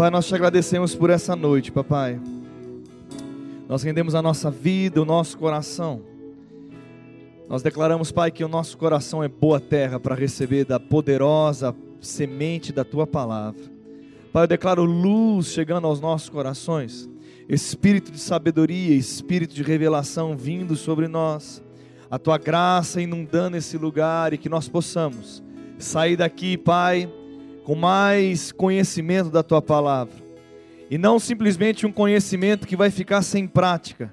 Pai, nós te agradecemos por essa noite, papai. Nós rendemos a nossa vida, o nosso coração. Nós declaramos, Pai, que o nosso coração é boa terra para receber da poderosa semente da tua palavra. Pai, eu declaro luz chegando aos nossos corações, espírito de sabedoria, espírito de revelação vindo sobre nós, a tua graça inundando esse lugar e que nós possamos sair daqui, Pai, com mais conhecimento da tua palavra. E não simplesmente um conhecimento que vai ficar sem prática,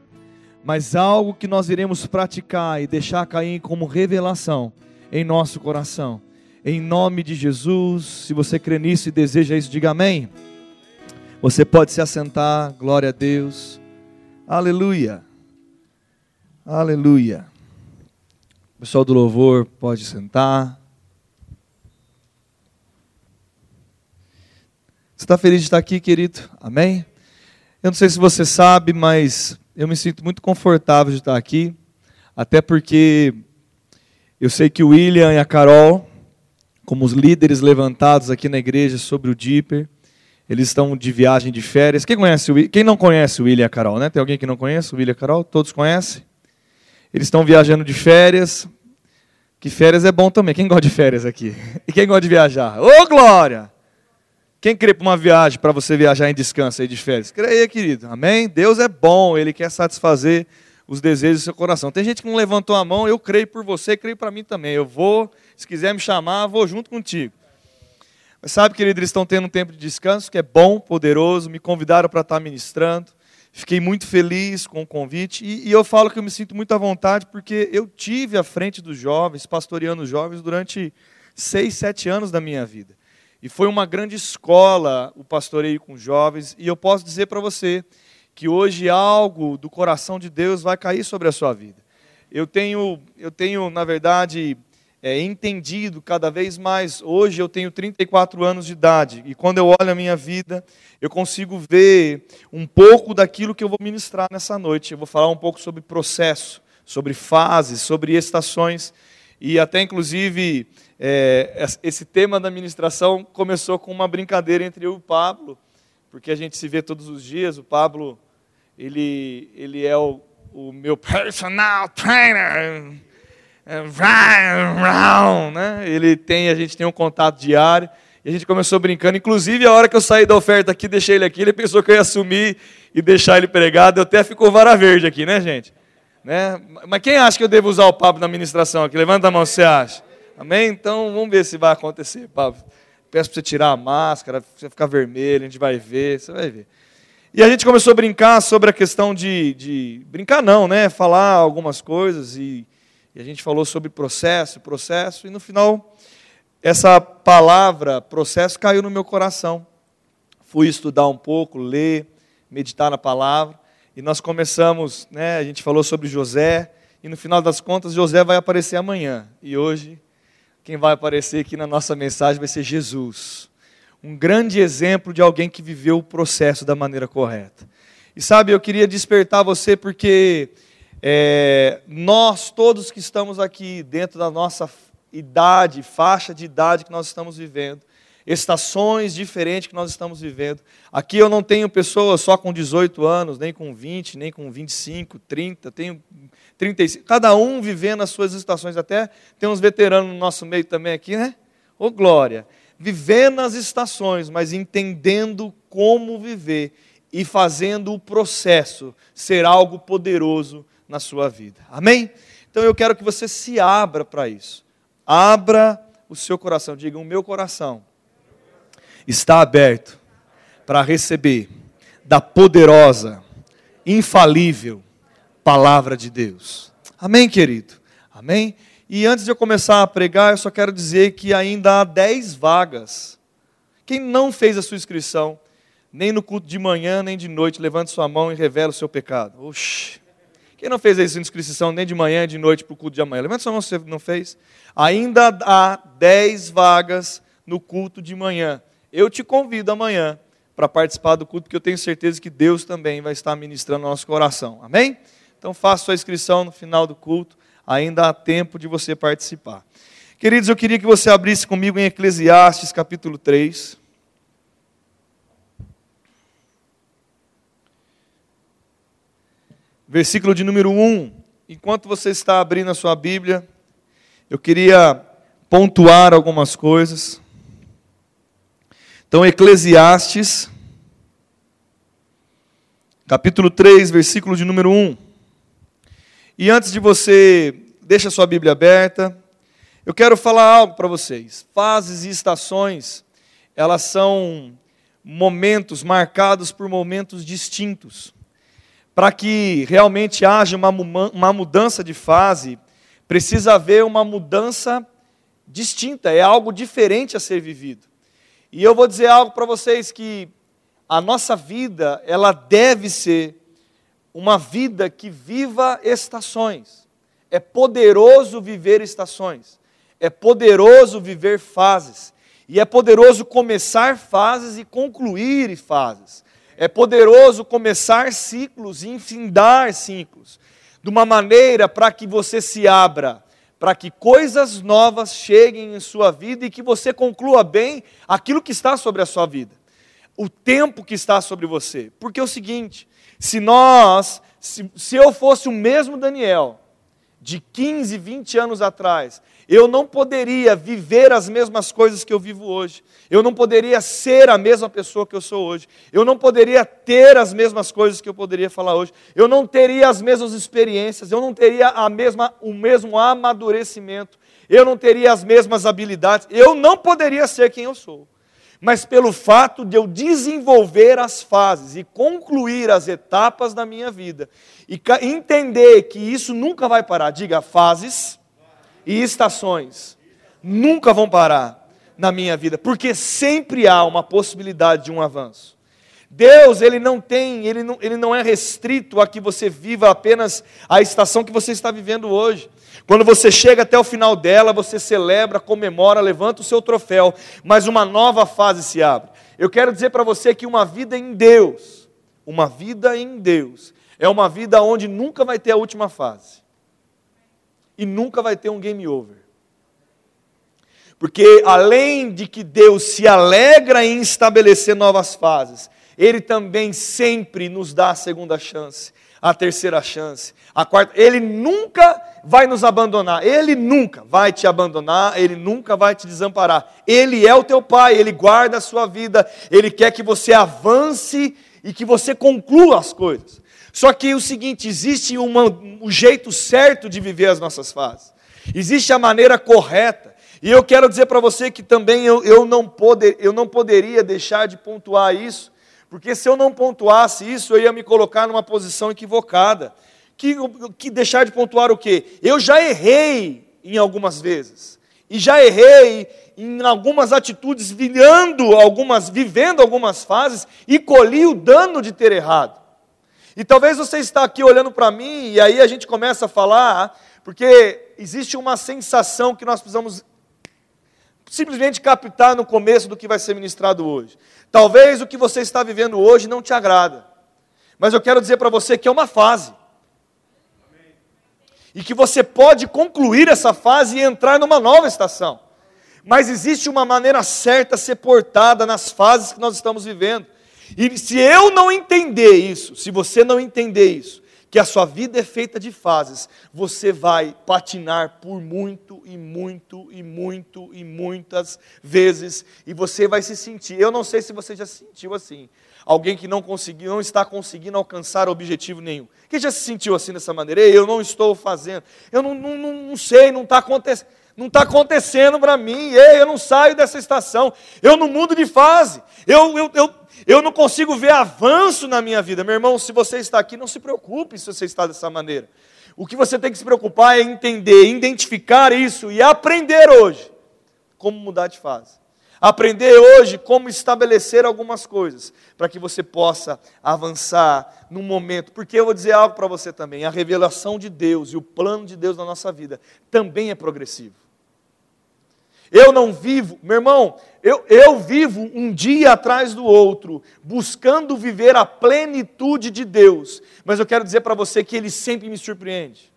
mas algo que nós iremos praticar e deixar cair como revelação em nosso coração. Em nome de Jesus, se você crê nisso e deseja isso, diga amém. Você pode se assentar, glória a Deus. Aleluia. Aleluia. O pessoal do louvor pode sentar. Você está feliz de estar aqui, querido? Amém? Eu não sei se você sabe, mas eu me sinto muito confortável de estar aqui, até porque eu sei que o William e a Carol, como os líderes levantados aqui na igreja sobre o Dipper, eles estão de viagem de férias. Quem conhece o Quem não conhece o William e a Carol, né? Tem alguém que não conhece o William e a Carol? Todos conhecem? Eles estão viajando de férias. Que férias é bom também. Quem gosta de férias aqui? E quem gosta de viajar? Ô, glória! Quem crê para uma viagem, para você viajar em descanso aí de férias? Creia, querido. Amém? Deus é bom, Ele quer satisfazer os desejos do seu coração. Tem gente que não levantou a mão, eu creio por você, creio para mim também. Eu vou, se quiser me chamar, vou junto contigo. Mas sabe, querido, eles estão tendo um tempo de descanso que é bom, poderoso, me convidaram para estar ministrando. Fiquei muito feliz com o convite e, e, eu falo que eu me sinto muito à vontade porque eu tive à frente dos jovens, pastoreando os jovens durante seis, sete anos da minha vida. E foi uma grande escola o pastoreio com jovens. E eu posso dizer para você que hoje algo do coração de Deus vai cair sobre a sua vida. Eu tenho, eu tenho na verdade, é, entendido cada vez mais. Hoje eu tenho 34 anos de idade. E quando eu olho a minha vida, eu consigo ver um pouco daquilo que eu vou ministrar nessa noite. Eu vou falar um pouco sobre processo, sobre fases, sobre estações. E até, inclusive é, esse tema da ministração começou com uma brincadeira entre eu e o Pablo, porque a gente se vê todos os dias. O Pablo, ele, ele é o, o meu personal trainer, né? Ele tem, a gente tem um contato diário. E a gente começou brincando. Inclusive, a hora que eu saí da oferta aqui, deixei ele aqui, ele pensou que eu ia assumir e deixar ele pregado. Eu até ficou vara verde aqui, né, gente? Né? Mas quem acha que eu devo usar o Pablo na administração aqui? Levanta a mão, você acha? Amém? Então vamos ver se vai acontecer, Pablo. Peço para você tirar a máscara, você ficar vermelho, a gente vai ver, você vai ver. E a gente começou a brincar sobre a questão de, de brincar não, né? Falar algumas coisas e, e a gente falou sobre processo, processo e no final essa palavra processo caiu no meu coração. Fui estudar um pouco, ler, meditar na palavra e nós começamos, né? A gente falou sobre José e no final das contas José vai aparecer amanhã e hoje quem vai aparecer aqui na nossa mensagem vai ser Jesus. Um grande exemplo de alguém que viveu o processo da maneira correta. E sabe, eu queria despertar você porque é, nós, todos que estamos aqui, dentro da nossa idade, faixa de idade que nós estamos vivendo, estações diferentes que nós estamos vivendo. Aqui eu não tenho pessoas só com 18 anos, nem com 20, nem com 25, 30, tenho 35, cada um vivendo as suas estações. Até tem uns veteranos no nosso meio também aqui, né? Ô glória! Vivendo as estações, mas entendendo como viver e fazendo o processo ser algo poderoso na sua vida. Amém? Então eu quero que você se abra para isso. Abra o seu coração, diga: o meu coração está aberto para receber da poderosa, infalível palavra de Deus. Amém, querido? Amém? E antes de eu começar a pregar, eu só quero dizer que ainda há 10 vagas. Quem não fez a sua inscrição, nem no culto de manhã, nem de noite, levante sua mão e revela o seu pecado. Oxi. Quem não fez a sua inscrição nem de manhã, nem de noite para o culto de amanhã? Levante sua mão se você não fez. Ainda há 10 vagas no culto de manhã. Eu te convido amanhã para participar do culto, que eu tenho certeza que Deus também vai estar ministrando nosso coração. Amém? Então faça sua inscrição no final do culto, ainda há tempo de você participar. Queridos, eu queria que você abrisse comigo em Eclesiastes capítulo 3. Versículo de número 1. Enquanto você está abrindo a sua Bíblia, eu queria pontuar algumas coisas. Então, Eclesiastes, capítulo 3, versículo de número 1. E antes de você, deixa a sua Bíblia aberta, eu quero falar algo para vocês. Fases e estações, elas são momentos marcados por momentos distintos. Para que realmente haja uma mudança de fase, precisa haver uma mudança distinta, é algo diferente a ser vivido. E eu vou dizer algo para vocês que a nossa vida, ela deve ser uma vida que viva estações. É poderoso viver estações. É poderoso viver fases. E é poderoso começar fases e concluir fases. É poderoso começar ciclos e enfindar ciclos. De uma maneira para que você se abra para que coisas novas cheguem em sua vida e que você conclua bem aquilo que está sobre a sua vida, o tempo que está sobre você. Porque é o seguinte: se nós, se, se eu fosse o mesmo Daniel, de 15, 20 anos atrás, eu não poderia viver as mesmas coisas que eu vivo hoje. Eu não poderia ser a mesma pessoa que eu sou hoje. Eu não poderia ter as mesmas coisas que eu poderia falar hoje. Eu não teria as mesmas experiências. Eu não teria a mesma, o mesmo amadurecimento. Eu não teria as mesmas habilidades. Eu não poderia ser quem eu sou. Mas pelo fato de eu desenvolver as fases e concluir as etapas da minha vida e entender que isso nunca vai parar. Diga, fases e estações nunca vão parar na minha vida, porque sempre há uma possibilidade de um avanço. Deus, ele não tem, ele não, ele não é restrito a que você viva apenas a estação que você está vivendo hoje. Quando você chega até o final dela, você celebra, comemora, levanta o seu troféu, mas uma nova fase se abre. Eu quero dizer para você que uma vida em Deus, uma vida em Deus, é uma vida onde nunca vai ter a última fase. E nunca vai ter um game over. Porque além de que Deus se alegra em estabelecer novas fases, Ele também sempre nos dá a segunda chance, a terceira chance, a quarta. Ele nunca vai nos abandonar, Ele nunca vai te abandonar, Ele nunca vai te desamparar. Ele é o teu Pai, Ele guarda a sua vida, Ele quer que você avance e que você conclua as coisas. Só que o seguinte: existe uma, um jeito certo de viver as nossas fases, existe a maneira correta. E eu quero dizer para você que também eu, eu, não poder, eu não poderia deixar de pontuar isso, porque se eu não pontuasse isso, eu ia me colocar numa posição equivocada. Que, que deixar de pontuar o quê? Eu já errei em algumas vezes, e já errei em algumas atitudes, algumas, vivendo algumas fases, e colhi o dano de ter errado. E talvez você está aqui olhando para mim e aí a gente começa a falar, porque existe uma sensação que nós precisamos simplesmente captar no começo do que vai ser ministrado hoje. Talvez o que você está vivendo hoje não te agrada. Mas eu quero dizer para você que é uma fase. E que você pode concluir essa fase e entrar numa nova estação. Mas existe uma maneira certa a ser portada nas fases que nós estamos vivendo. E se eu não entender isso, se você não entender isso, que a sua vida é feita de fases, você vai patinar por muito e muito e muito e muitas vezes e você vai se sentir. Eu não sei se você já se sentiu assim. Alguém que não conseguiu, não está conseguindo alcançar objetivo nenhum. Quem já se sentiu assim dessa maneira? Ei, eu não estou fazendo. Eu não, não, não sei, não está acontecendo não está acontecendo para mim, Ei, eu não saio dessa estação, eu não mudo de fase, eu, eu, eu, eu não consigo ver avanço na minha vida. Meu irmão, se você está aqui, não se preocupe se você está dessa maneira. O que você tem que se preocupar é entender, identificar isso e aprender hoje como mudar de fase. Aprender hoje como estabelecer algumas coisas para que você possa avançar num momento. Porque eu vou dizer algo para você também: a revelação de Deus e o plano de Deus na nossa vida também é progressivo. Eu não vivo, meu irmão, eu, eu vivo um dia atrás do outro, buscando viver a plenitude de Deus, mas eu quero dizer para você que Ele sempre me surpreende.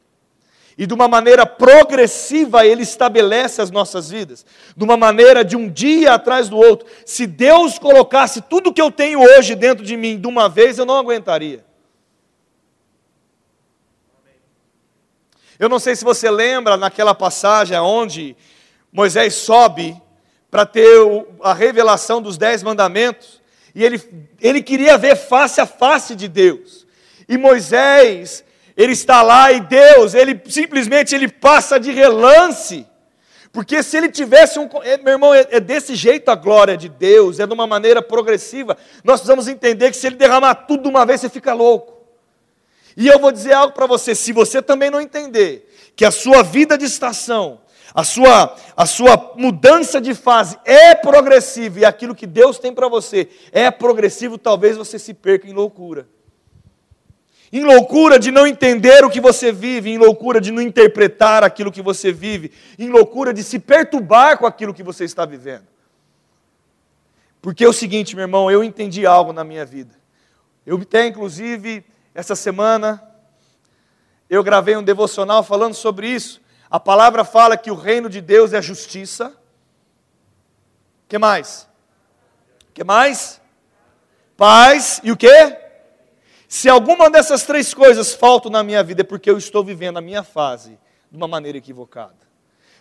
E de uma maneira progressiva Ele estabelece as nossas vidas, de uma maneira de um dia atrás do outro. Se Deus colocasse tudo que eu tenho hoje dentro de mim de uma vez, eu não aguentaria. Eu não sei se você lembra naquela passagem onde Moisés sobe para ter a revelação dos dez mandamentos, e ele, ele queria ver face a face de Deus. E Moisés, ele está lá e Deus, ele simplesmente ele passa de relance. Porque se ele tivesse um. É, meu irmão, é, é, desse jeito a glória de Deus, é de uma maneira progressiva. Nós precisamos entender que se ele derramar tudo de uma vez, você fica louco. E eu vou dizer algo para você: se você também não entender que a sua vida de estação, a sua, a sua mudança de fase é progressiva e aquilo que Deus tem para você é progressivo, talvez você se perca em loucura. Em loucura de não entender o que você vive, em loucura de não interpretar aquilo que você vive, em loucura de se perturbar com aquilo que você está vivendo. Porque é o seguinte, meu irmão, eu entendi algo na minha vida. Eu até, inclusive, essa semana, eu gravei um devocional falando sobre isso. A palavra fala que o reino de Deus é justiça. que mais? que mais? Paz e o quê? Se alguma dessas três coisas faltam na minha vida é porque eu estou vivendo a minha fase de uma maneira equivocada.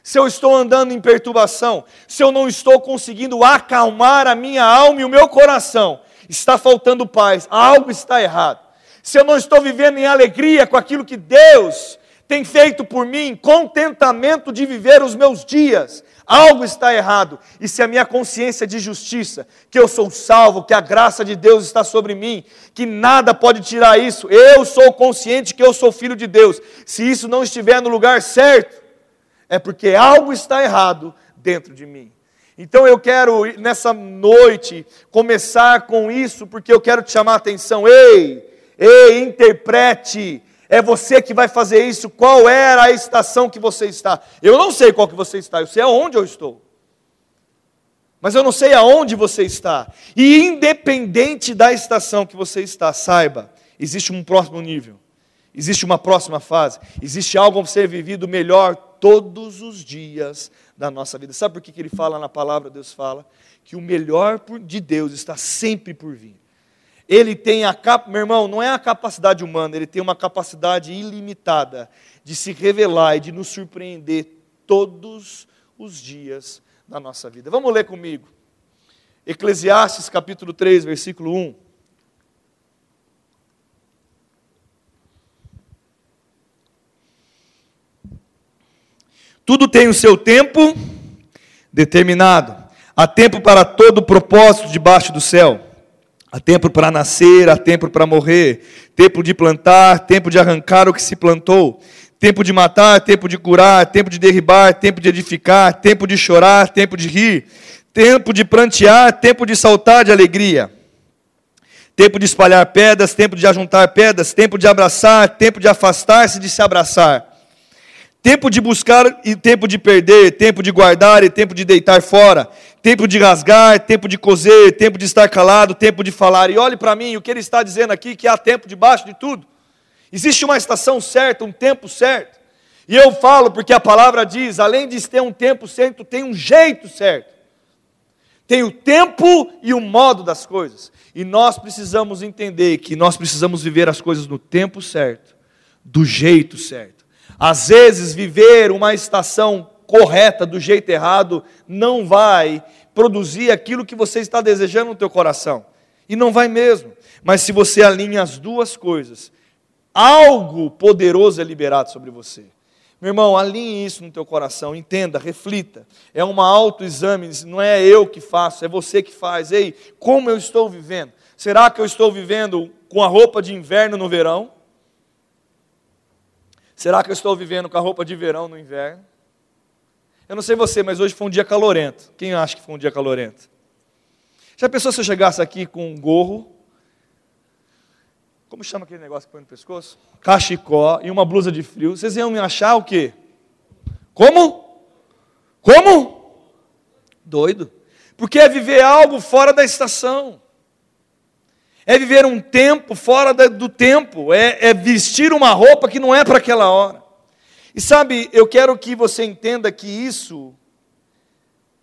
Se eu estou andando em perturbação, se eu não estou conseguindo acalmar a minha alma e o meu coração, está faltando paz, algo está errado. Se eu não estou vivendo em alegria com aquilo que Deus tem feito por mim contentamento de viver os meus dias. Algo está errado. E se a minha consciência de justiça, que eu sou salvo, que a graça de Deus está sobre mim, que nada pode tirar isso, eu sou consciente que eu sou filho de Deus. Se isso não estiver no lugar certo, é porque algo está errado dentro de mim. Então eu quero nessa noite começar com isso, porque eu quero te chamar a atenção. Ei, ei, interprete é você que vai fazer isso. Qual era a estação que você está? Eu não sei qual que você está, eu sei aonde eu estou. Mas eu não sei aonde você está. E independente da estação que você está, saiba, existe um próximo nível. Existe uma próxima fase. Existe algo a ser vivido melhor todos os dias da nossa vida. Sabe por que, que ele fala na palavra, Deus fala? Que o melhor de Deus está sempre por vir. Ele tem a cap... meu irmão, não é a capacidade humana, ele tem uma capacidade ilimitada de se revelar e de nos surpreender todos os dias da nossa vida. Vamos ler comigo. Eclesiastes capítulo 3, versículo 1. Tudo tem o seu tempo determinado. Há tempo para todo propósito debaixo do céu Há tempo para nascer, há tempo para morrer, tempo de plantar, tempo de arrancar o que se plantou, tempo de matar, tempo de curar, tempo de derribar, tempo de edificar, tempo de chorar, tempo de rir, tempo de prantear, tempo de saltar de alegria, tempo de espalhar pedras, tempo de ajuntar pedras, tempo de abraçar, tempo de afastar-se de se abraçar, tempo de buscar e tempo de perder, tempo de guardar e tempo de deitar fora, tempo de rasgar, tempo de coser, tempo de estar calado, tempo de falar. E olhe para mim, o que ele está dizendo aqui, que há tempo debaixo de tudo. Existe uma estação certa, um tempo certo. E eu falo porque a palavra diz, além de ter um tempo certo, tem um jeito certo. Tem o tempo e o modo das coisas. E nós precisamos entender que nós precisamos viver as coisas no tempo certo, do jeito certo. Às vezes, viver uma estação correta, do jeito errado, não vai produzir aquilo que você está desejando no teu coração. E não vai mesmo. Mas se você alinha as duas coisas, algo poderoso é liberado sobre você. Meu irmão, alinhe isso no teu coração, entenda, reflita. É uma autoexame, não é eu que faço, é você que faz. Ei, como eu estou vivendo? Será que eu estou vivendo com a roupa de inverno no verão? Será que eu estou vivendo com a roupa de verão no inverno? Eu não sei você, mas hoje foi um dia calorento. Quem acha que foi um dia calorento? Já pensou se eu chegasse aqui com um gorro? Como chama aquele negócio que põe no pescoço? Cachecó e uma blusa de frio. Vocês iam me achar o quê? Como? Como? Doido. Porque é viver algo fora da estação. É viver um tempo fora do tempo. É, é vestir uma roupa que não é para aquela hora. E sabe, eu quero que você entenda que isso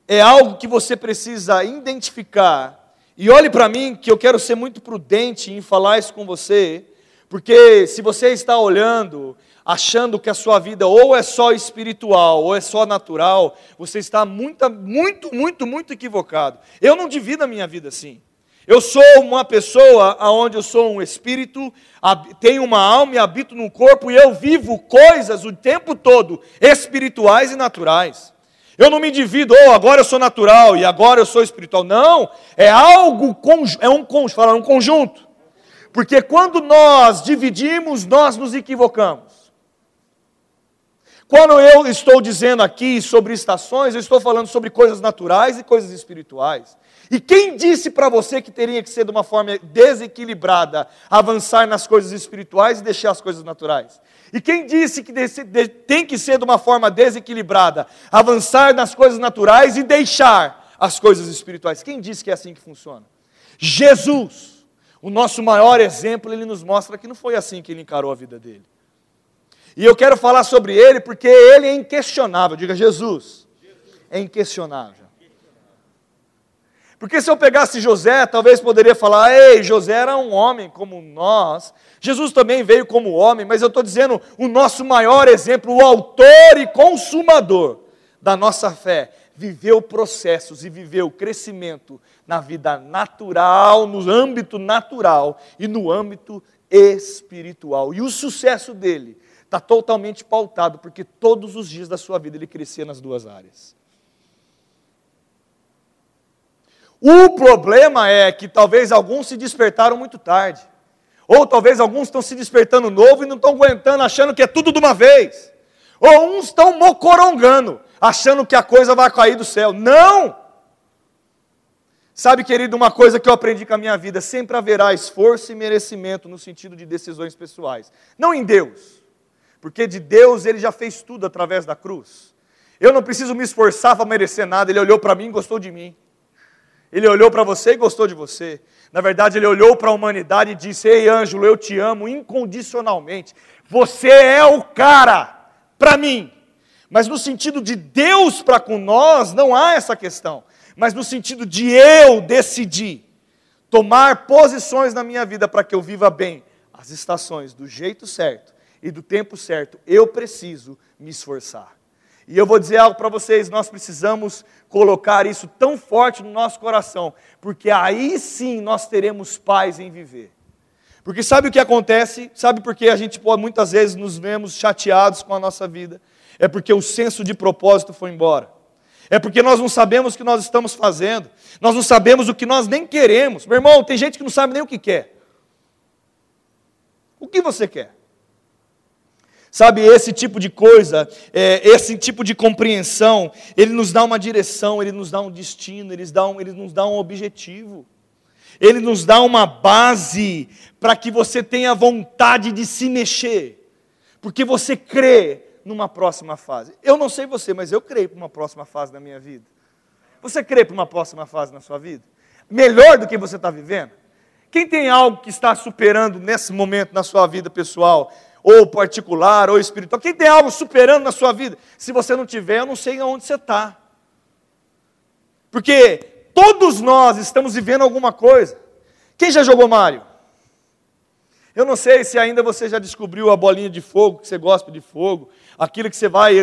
é algo que você precisa identificar. E olhe para mim, que eu quero ser muito prudente em falar isso com você, porque se você está olhando achando que a sua vida ou é só espiritual ou é só natural, você está muito, muito, muito, muito equivocado. Eu não divido a minha vida assim. Eu sou uma pessoa onde eu sou um espírito, tenho uma alma e habito num corpo e eu vivo coisas o tempo todo espirituais e naturais. Eu não me divido, oh, agora eu sou natural e agora eu sou espiritual. Não, é algo, é um, falar, um conjunto. Porque quando nós dividimos, nós nos equivocamos. Quando eu estou dizendo aqui sobre estações, eu estou falando sobre coisas naturais e coisas espirituais. E quem disse para você que teria que ser de uma forma desequilibrada, avançar nas coisas espirituais e deixar as coisas naturais? E quem disse que tem que ser de uma forma desequilibrada, avançar nas coisas naturais e deixar as coisas espirituais? Quem disse que é assim que funciona? Jesus, o nosso maior exemplo, ele nos mostra que não foi assim que ele encarou a vida dele. E eu quero falar sobre ele porque ele é inquestionável. Diga, Jesus, é inquestionável. Porque se eu pegasse José, talvez poderia falar: ei, José era um homem como nós. Jesus também veio como homem, mas eu estou dizendo o nosso maior exemplo, o autor e consumador da nossa fé, viveu processos e viveu crescimento na vida natural, no âmbito natural e no âmbito espiritual. E o sucesso dele está totalmente pautado, porque todos os dias da sua vida ele crescia nas duas áreas. O problema é que talvez alguns se despertaram muito tarde. Ou talvez alguns estão se despertando novo e não estão aguentando, achando que é tudo de uma vez. Ou uns estão mocorongando, achando que a coisa vai cair do céu. Não! Sabe, querido, uma coisa que eu aprendi com a minha vida: sempre haverá esforço e merecimento no sentido de decisões pessoais. Não em Deus, porque de Deus ele já fez tudo através da cruz. Eu não preciso me esforçar para merecer nada, ele olhou para mim e gostou de mim. Ele olhou para você e gostou de você. Na verdade, ele olhou para a humanidade e disse: Ei, Ângelo, eu te amo incondicionalmente. Você é o cara para mim. Mas no sentido de Deus para com nós, não há essa questão. Mas no sentido de eu decidir tomar posições na minha vida para que eu viva bem as estações do jeito certo e do tempo certo, eu preciso me esforçar. E eu vou dizer algo para vocês: nós precisamos colocar isso tão forte no nosso coração, porque aí sim nós teremos paz em viver. Porque sabe o que acontece? Sabe por que a gente muitas vezes nos vemos chateados com a nossa vida? É porque o senso de propósito foi embora. É porque nós não sabemos o que nós estamos fazendo. Nós não sabemos o que nós nem queremos. Meu irmão, tem gente que não sabe nem o que quer. O que você quer? Sabe, esse tipo de coisa, é, esse tipo de compreensão, ele nos dá uma direção, ele nos dá um destino, ele nos dá um, ele nos dá um objetivo. Ele nos dá uma base para que você tenha vontade de se mexer, porque você crê numa próxima fase. Eu não sei você, mas eu creio para uma próxima fase da minha vida. Você crê para uma próxima fase na sua vida? Melhor do que você está vivendo? Quem tem algo que está superando nesse momento na sua vida pessoal, ou particular, ou espiritual. Quem tem algo superando na sua vida? Se você não tiver, eu não sei onde você está. Porque todos nós estamos vivendo alguma coisa. Quem já jogou Mario? Eu não sei se ainda você já descobriu a bolinha de fogo, que você gosta de fogo, aquilo que você vai,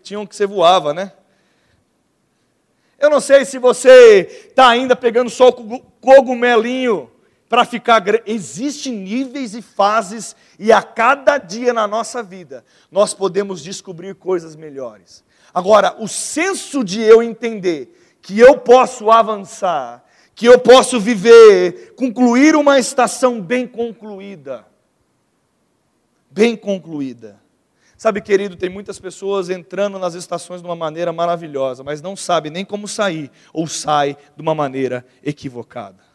tinha um que você voava, né? Eu não sei se você está ainda pegando só o cogumelinho para ficar. Existem níveis e fases, e a cada dia na nossa vida nós podemos descobrir coisas melhores. Agora, o senso de eu entender que eu posso avançar, que eu posso viver, concluir uma estação bem concluída. Bem concluída. Sabe, querido, tem muitas pessoas entrando nas estações de uma maneira maravilhosa, mas não sabe nem como sair, ou sai de uma maneira equivocada.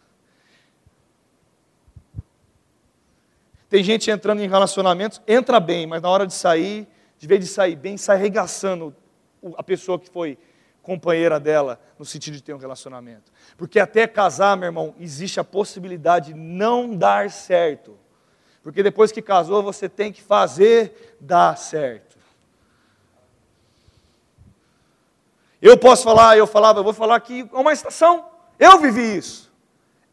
Tem gente entrando em relacionamentos, entra bem, mas na hora de sair, de vez de sair bem, sai arregaçando a pessoa que foi companheira dela, no sentido de ter um relacionamento. Porque até casar, meu irmão, existe a possibilidade de não dar certo. Porque depois que casou, você tem que fazer dar certo. Eu posso falar, eu falava, eu vou falar aqui uma estação. Eu vivi isso.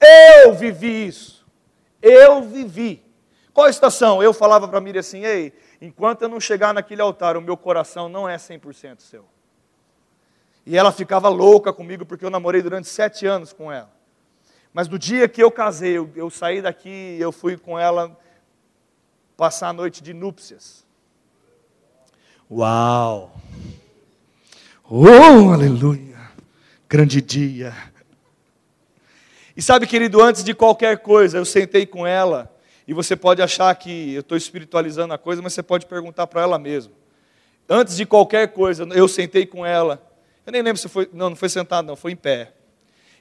Eu vivi isso. Eu vivi Qual a estação? Eu falava para a Miriam assim: ei, enquanto eu não chegar naquele altar, o meu coração não é 100% seu. E ela ficava louca comigo porque eu namorei durante sete anos com ela. Mas no dia que eu casei, eu, eu saí daqui, eu fui com ela passar a noite de núpcias. Uau! Oh, aleluia! Grande dia. E sabe, querido, antes de qualquer coisa, eu sentei com ela, e você pode achar que eu estou espiritualizando a coisa, mas você pode perguntar para ela mesmo. Antes de qualquer coisa, eu sentei com ela. Eu nem lembro se foi. Não, não foi sentado, não, foi em pé.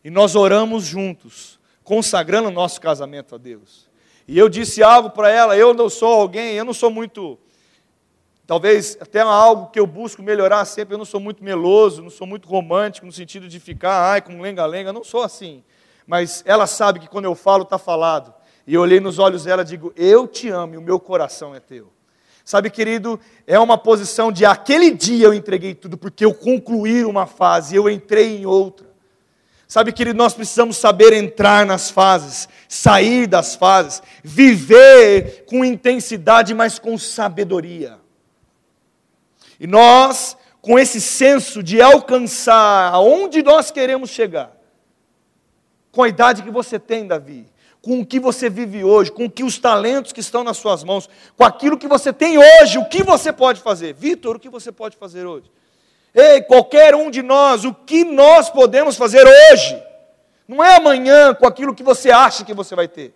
E nós oramos juntos, consagrando o nosso casamento a Deus. E eu disse algo para ela, eu não sou alguém, eu não sou muito Talvez até algo que eu busco melhorar sempre. Eu não sou muito meloso, não sou muito romântico no sentido de ficar, ai, como lenga-lenga. Não sou assim. Mas ela sabe que quando eu falo, está falado. E eu olhei nos olhos dela e digo: Eu te amo e o meu coração é teu. Sabe, querido, é uma posição de aquele dia eu entreguei tudo, porque eu concluí uma fase, eu entrei em outra. Sabe, querido, nós precisamos saber entrar nas fases, sair das fases, viver com intensidade, mas com sabedoria. E nós, com esse senso de alcançar aonde nós queremos chegar, com a idade que você tem, Davi, com o que você vive hoje, com que os talentos que estão nas suas mãos, com aquilo que você tem hoje, o que você pode fazer? Vitor, o que você pode fazer hoje? Ei, qualquer um de nós, o que nós podemos fazer hoje? Não é amanhã com aquilo que você acha que você vai ter.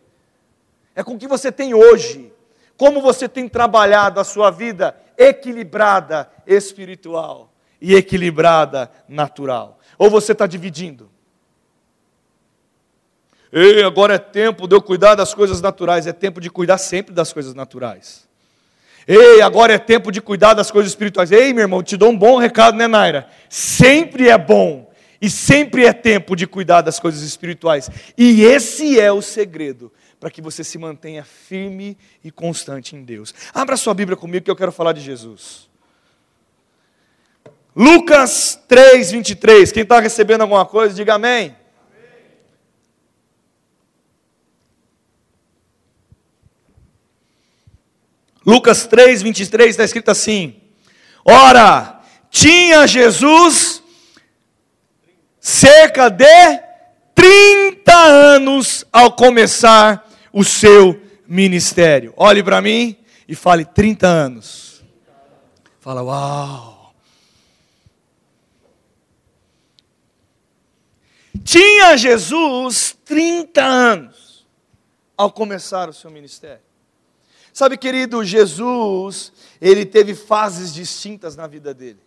É com o que você tem hoje. Como você tem trabalhado a sua vida equilibrada espiritual e equilibrada natural? Ou você está dividindo? Ei, agora é tempo de eu cuidar das coisas naturais, é tempo de cuidar sempre das coisas naturais. Ei, agora é tempo de cuidar das coisas espirituais. Ei, meu irmão, te dou um bom recado, né, Naira? Sempre é bom e sempre é tempo de cuidar das coisas espirituais. E esse é o segredo para que você se mantenha firme e constante em Deus. Abra sua Bíblia comigo que eu quero falar de Jesus. Lucas 3, 23. Quem está recebendo alguma coisa, diga amém. amém. Lucas 3, 23 está escrito assim: Ora, tinha Jesus cerca de 30 anos ao começar o seu ministério. Olhe para mim e fale 30 anos. Fala, uau. Tinha Jesus 30 anos ao começar o seu ministério. Sabe, querido, Jesus, ele teve fases distintas na vida dele.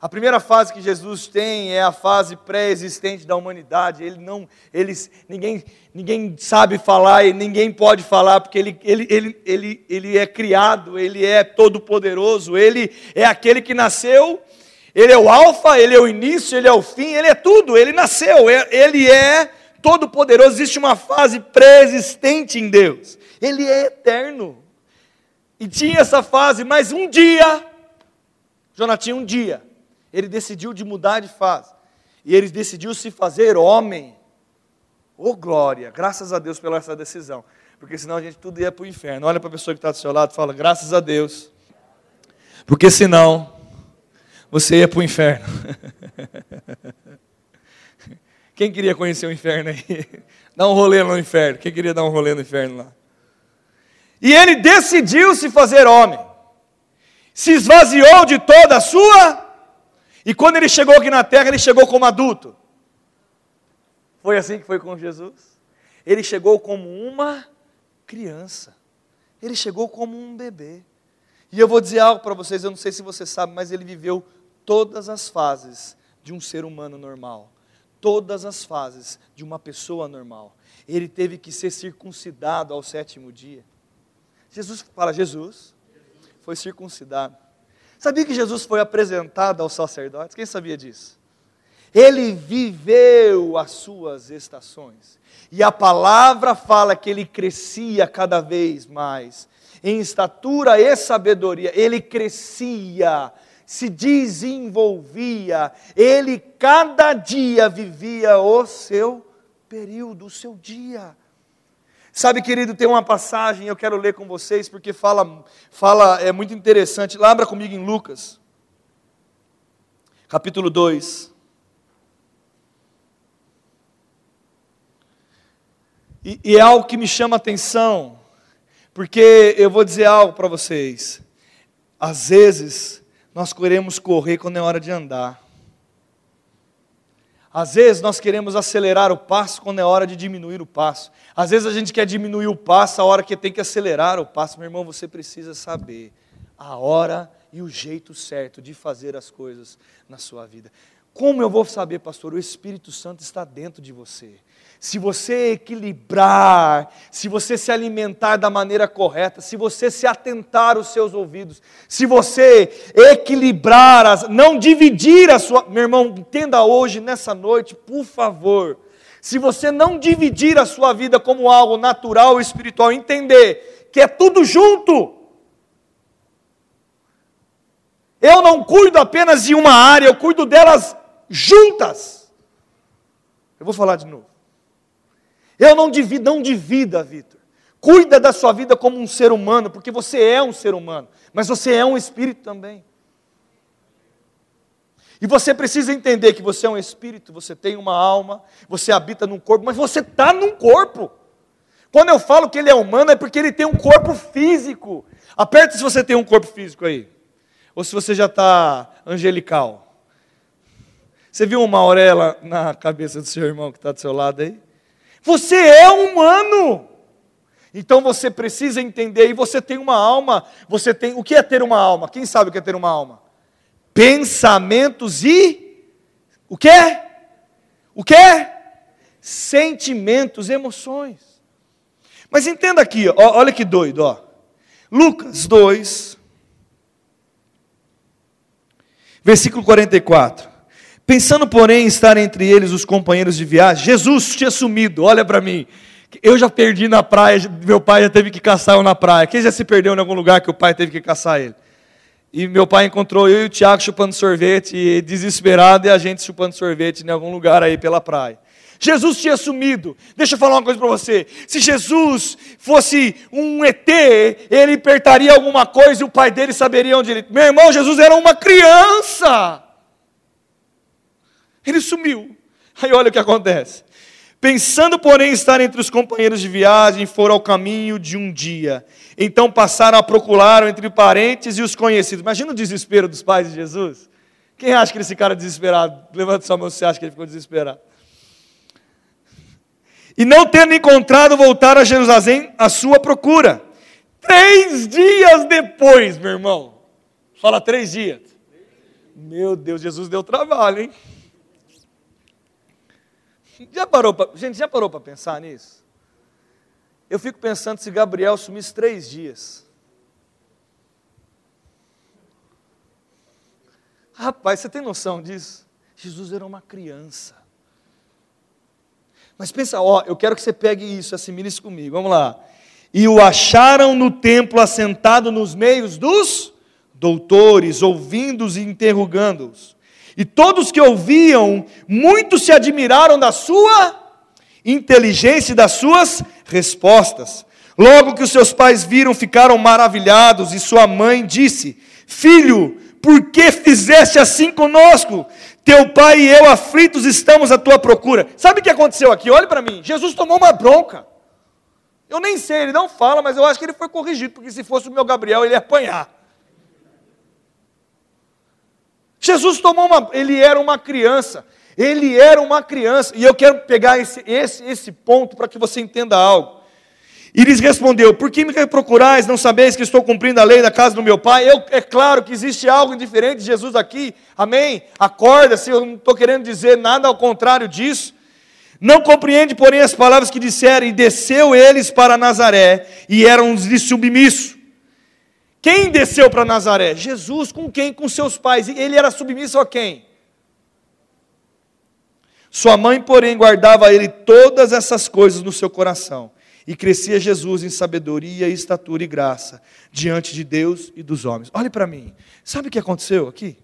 A primeira fase que Jesus tem é a fase pré-existente da humanidade. Ele não, eles, ninguém, ninguém sabe falar e ninguém pode falar porque ele, ele, ele, ele, ele é criado, ele é todo poderoso, ele é aquele que nasceu. Ele é o alfa, ele é o início, ele é o fim, ele é tudo. Ele nasceu, é, ele é todo poderoso. Existe uma fase pré-existente em Deus. Ele é eterno. E tinha essa fase, mas um dia, Jonatinha, um dia ele decidiu de mudar de fase. E ele decidiu se fazer homem. Oh glória, graças a Deus pela essa decisão. Porque senão a gente tudo ia para o inferno. Olha para a pessoa que está do seu lado e fala, graças a Deus. Porque senão você ia para o inferno. Quem queria conhecer o inferno aí? Dá um rolê no inferno. Quem queria dar um rolê no inferno lá? E ele decidiu se fazer homem. Se esvaziou de toda a sua e quando ele chegou aqui na terra, ele chegou como adulto. Foi assim que foi com Jesus? Ele chegou como uma criança. Ele chegou como um bebê. E eu vou dizer algo para vocês, eu não sei se você sabe, mas ele viveu todas as fases de um ser humano normal. Todas as fases de uma pessoa normal. Ele teve que ser circuncidado ao sétimo dia. Jesus fala, Jesus foi circuncidado. Sabia que Jesus foi apresentado aos sacerdotes? Quem sabia disso? Ele viveu as suas estações. E a palavra fala que ele crescia cada vez mais em estatura e sabedoria. Ele crescia, se desenvolvia. Ele cada dia vivia o seu período, o seu dia. Sabe, querido, tem uma passagem, eu quero ler com vocês, porque fala, fala é muito interessante. Labra comigo em Lucas, capítulo 2. E, e é algo que me chama a atenção, porque eu vou dizer algo para vocês. Às vezes, nós queremos correr quando é hora de andar. Às vezes nós queremos acelerar o passo quando é hora de diminuir o passo. Às vezes a gente quer diminuir o passo a hora que tem que acelerar o passo. Meu irmão, você precisa saber a hora e o jeito certo de fazer as coisas na sua vida. Como eu vou saber, pastor? O Espírito Santo está dentro de você se você equilibrar, se você se alimentar da maneira correta, se você se atentar os seus ouvidos, se você equilibrar, as, não dividir a sua. Meu irmão, entenda hoje, nessa noite, por favor. Se você não dividir a sua vida como algo natural e espiritual, entender que é tudo junto. Eu não cuido apenas de uma área, eu cuido delas juntas. Eu vou falar de novo. Eu não divido, não divida, Vitor. Cuida da sua vida como um ser humano, porque você é um ser humano, mas você é um espírito também. E você precisa entender que você é um espírito, você tem uma alma, você habita num corpo, mas você está num corpo. Quando eu falo que ele é humano, é porque ele tem um corpo físico. Aperta se você tem um corpo físico aí. Ou se você já está angelical. Você viu uma auréola na cabeça do seu irmão que está do seu lado aí? Você é humano. Então você precisa entender, e você tem uma alma, você tem. O que é ter uma alma? Quem sabe o que é ter uma alma? Pensamentos e. O que? O que? Sentimentos, emoções. Mas entenda aqui, ó, olha que doido, ó. Lucas 2, versículo 44. Pensando, porém, em estar entre eles os companheiros de viagem, Jesus tinha sumido, olha para mim. Eu já perdi na praia, meu pai já teve que caçar eu na praia. Quem já se perdeu em algum lugar que o pai teve que caçar ele? E meu pai encontrou eu e o Tiago chupando sorvete, desesperado, e a gente chupando sorvete em algum lugar aí pela praia. Jesus tinha sumido. Deixa eu falar uma coisa para você. Se Jesus fosse um ET, ele apertaria alguma coisa e o pai dele saberia onde ele. Meu irmão, Jesus era uma criança. Ele sumiu. Aí olha o que acontece. Pensando, porém, estar entre os companheiros de viagem, foram ao caminho de um dia. Então passaram a procurar entre parentes e os conhecidos. Imagina o desespero dos pais de Jesus. Quem acha que esse cara é desesperado? Levanta sua mão se acha que ele ficou desesperado. E não tendo encontrado, voltaram a Jerusalém à sua procura. Três dias depois, meu irmão. Fala três dias. Meu Deus, Jesus deu trabalho, hein? Já parou pra, gente, já parou para pensar nisso? Eu fico pensando se Gabriel sumisse três dias. Rapaz, você tem noção disso? Jesus era uma criança. Mas pensa, ó, eu quero que você pegue isso, assimile isso comigo. Vamos lá. E o acharam no templo assentado nos meios dos doutores, ouvindo-os e interrogando-os. E todos que ouviam, muitos se admiraram da sua inteligência e das suas respostas. Logo que os seus pais viram, ficaram maravilhados, e sua mãe disse: Filho, por que fizeste assim conosco? Teu pai e eu aflitos estamos à tua procura. Sabe o que aconteceu aqui? Olhe para mim. Jesus tomou uma bronca. Eu nem sei, ele não fala, mas eu acho que ele foi corrigido, porque se fosse o meu Gabriel, ele ia apanhar. Jesus tomou uma, ele era uma criança, ele era uma criança, e eu quero pegar esse, esse, esse ponto para que você entenda algo. E lhes respondeu: Por que me procurais? Não sabeis que estou cumprindo a lei da casa do meu pai? Eu, é claro que existe algo diferente de Jesus aqui, amém? Acorda-se, eu não estou querendo dizer nada ao contrário disso. Não compreende, porém, as palavras que disseram, e desceu eles para Nazaré, e eram-lhes submissos. Quem desceu para Nazaré? Jesus com quem? Com seus pais. Ele era submisso a quem? Sua mãe, porém, guardava ele todas essas coisas no seu coração. E crescia Jesus em sabedoria, estatura e graça diante de Deus e dos homens. Olhe para mim. Sabe o que aconteceu aqui?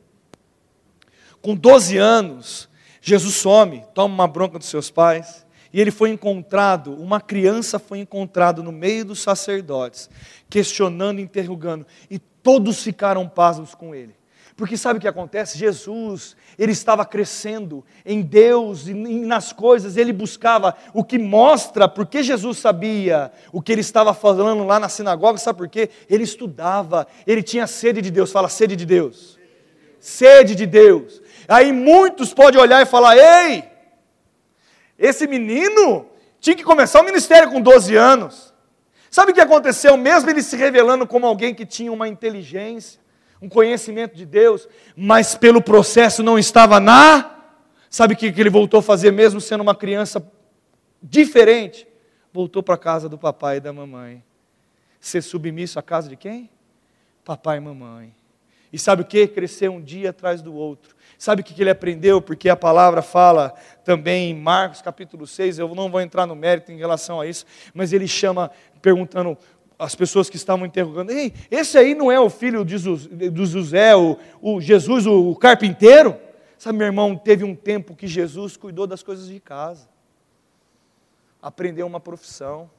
Com 12 anos, Jesus some, toma uma bronca dos seus pais. E ele foi encontrado, uma criança foi encontrado no meio dos sacerdotes, questionando, interrogando, e todos ficaram pasmos com ele. Porque sabe o que acontece? Jesus, ele estava crescendo em Deus e nas coisas, ele buscava o que mostra porque Jesus sabia o que ele estava falando lá na sinagoga, sabe por quê? Ele estudava, ele tinha sede de Deus, fala sede de Deus. Sede de Deus. Aí muitos podem olhar e falar: "Ei, esse menino tinha que começar o ministério com 12 anos". Sabe o que aconteceu? Mesmo ele se revelando como alguém que tinha uma inteligência, um conhecimento de Deus, mas pelo processo não estava na. Sabe o que ele voltou a fazer, mesmo sendo uma criança diferente? Voltou para a casa do papai e da mamãe. Ser submisso à casa de quem? Papai e mamãe. E sabe o que? Crescer um dia atrás do outro. Sabe o que ele aprendeu? Porque a palavra fala também em Marcos capítulo 6, eu não vou entrar no mérito em relação a isso, mas ele chama, perguntando, as pessoas que estavam interrogando, Ei, esse aí não é o filho de José, o, o Jesus, o, o carpinteiro? Sabe, meu irmão, teve um tempo que Jesus cuidou das coisas de casa, aprendeu uma profissão.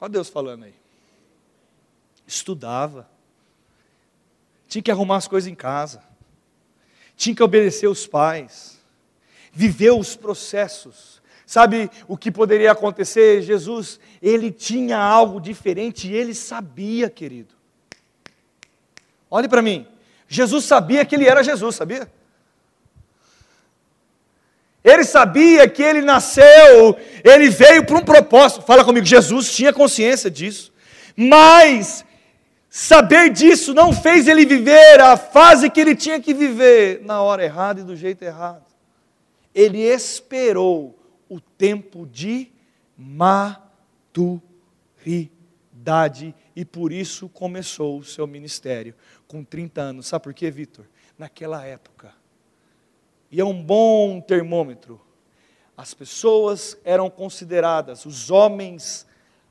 Olha Deus falando aí. Estudava tinha que arrumar as coisas em casa, tinha que obedecer os pais, viveu os processos. Sabe o que poderia acontecer? Jesus, ele tinha algo diferente e ele sabia, querido. Olhe para mim. Jesus sabia que ele era Jesus, sabia? Ele sabia que ele nasceu, ele veio para um propósito. Fala comigo, Jesus tinha consciência disso. Mas Saber disso não fez ele viver a fase que ele tinha que viver na hora errada e do jeito errado. Ele esperou o tempo de maturidade e por isso começou o seu ministério com 30 anos. Sabe por quê, Vitor? Naquela época. E é um bom termômetro. As pessoas eram consideradas, os homens,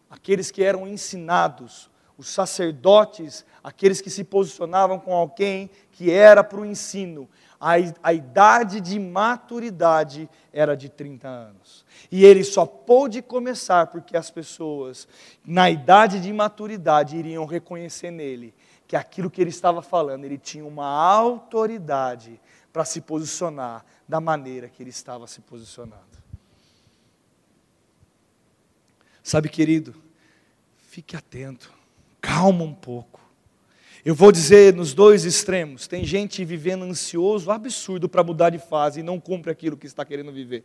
aqueles que eram ensinados, os sacerdotes, aqueles que se posicionavam com alguém que era para o ensino, a, a idade de maturidade era de 30 anos. E ele só pôde começar porque as pessoas, na idade de maturidade, iriam reconhecer nele que aquilo que ele estava falando, ele tinha uma autoridade para se posicionar da maneira que ele estava se posicionando. Sabe, querido, fique atento calma um pouco. Eu vou dizer nos dois extremos: tem gente vivendo ansioso, absurdo para mudar de fase e não cumpre aquilo que está querendo viver.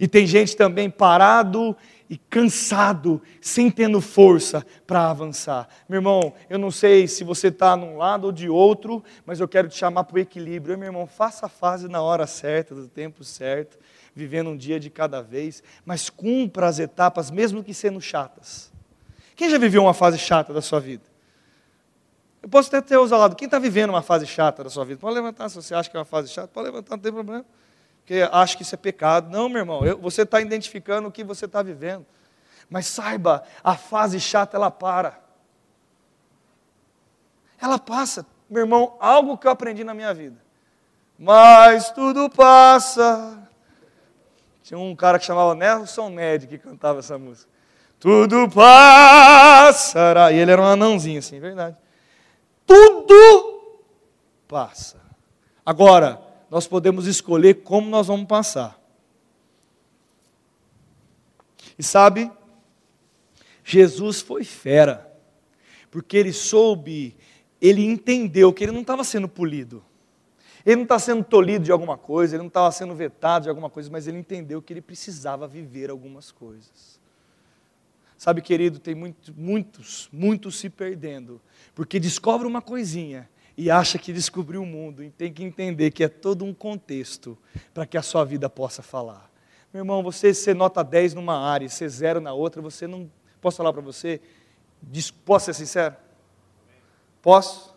E tem gente também parado e cansado, sem tendo força para avançar. Meu irmão, eu não sei se você está num lado ou de outro, mas eu quero te chamar para o equilíbrio. Meu irmão, faça a fase na hora certa, do tempo certo, vivendo um dia de cada vez, mas cumpra as etapas, mesmo que sendo chatas. Quem já viveu uma fase chata da sua vida? Eu posso até ter usado. Quem está vivendo uma fase chata da sua vida? Pode levantar se você acha que é uma fase chata. Pode levantar, não tem problema. Porque acha que isso é pecado. Não, meu irmão. Eu, você está identificando o que você está vivendo. Mas saiba, a fase chata ela para. Ela passa. Meu irmão, algo que eu aprendi na minha vida. Mas tudo passa. Tinha um cara que chamava Nelson Ned que cantava essa música tudo passará. E ele era um anãozinho, assim, verdade. Tudo passa. Agora, nós podemos escolher como nós vamos passar. E sabe, Jesus foi fera, porque ele soube, ele entendeu que ele não estava sendo polido. Ele não está sendo tolhido de alguma coisa, ele não estava sendo vetado de alguma coisa, mas ele entendeu que ele precisava viver algumas coisas. Sabe, querido, tem muito, muitos, muitos se perdendo, porque descobre uma coisinha e acha que descobriu o mundo, e tem que entender que é todo um contexto para que a sua vida possa falar. Meu irmão, você ser nota 10 numa área e ser zero na outra, você não. Posso falar para você? Posso ser sincero? Posso?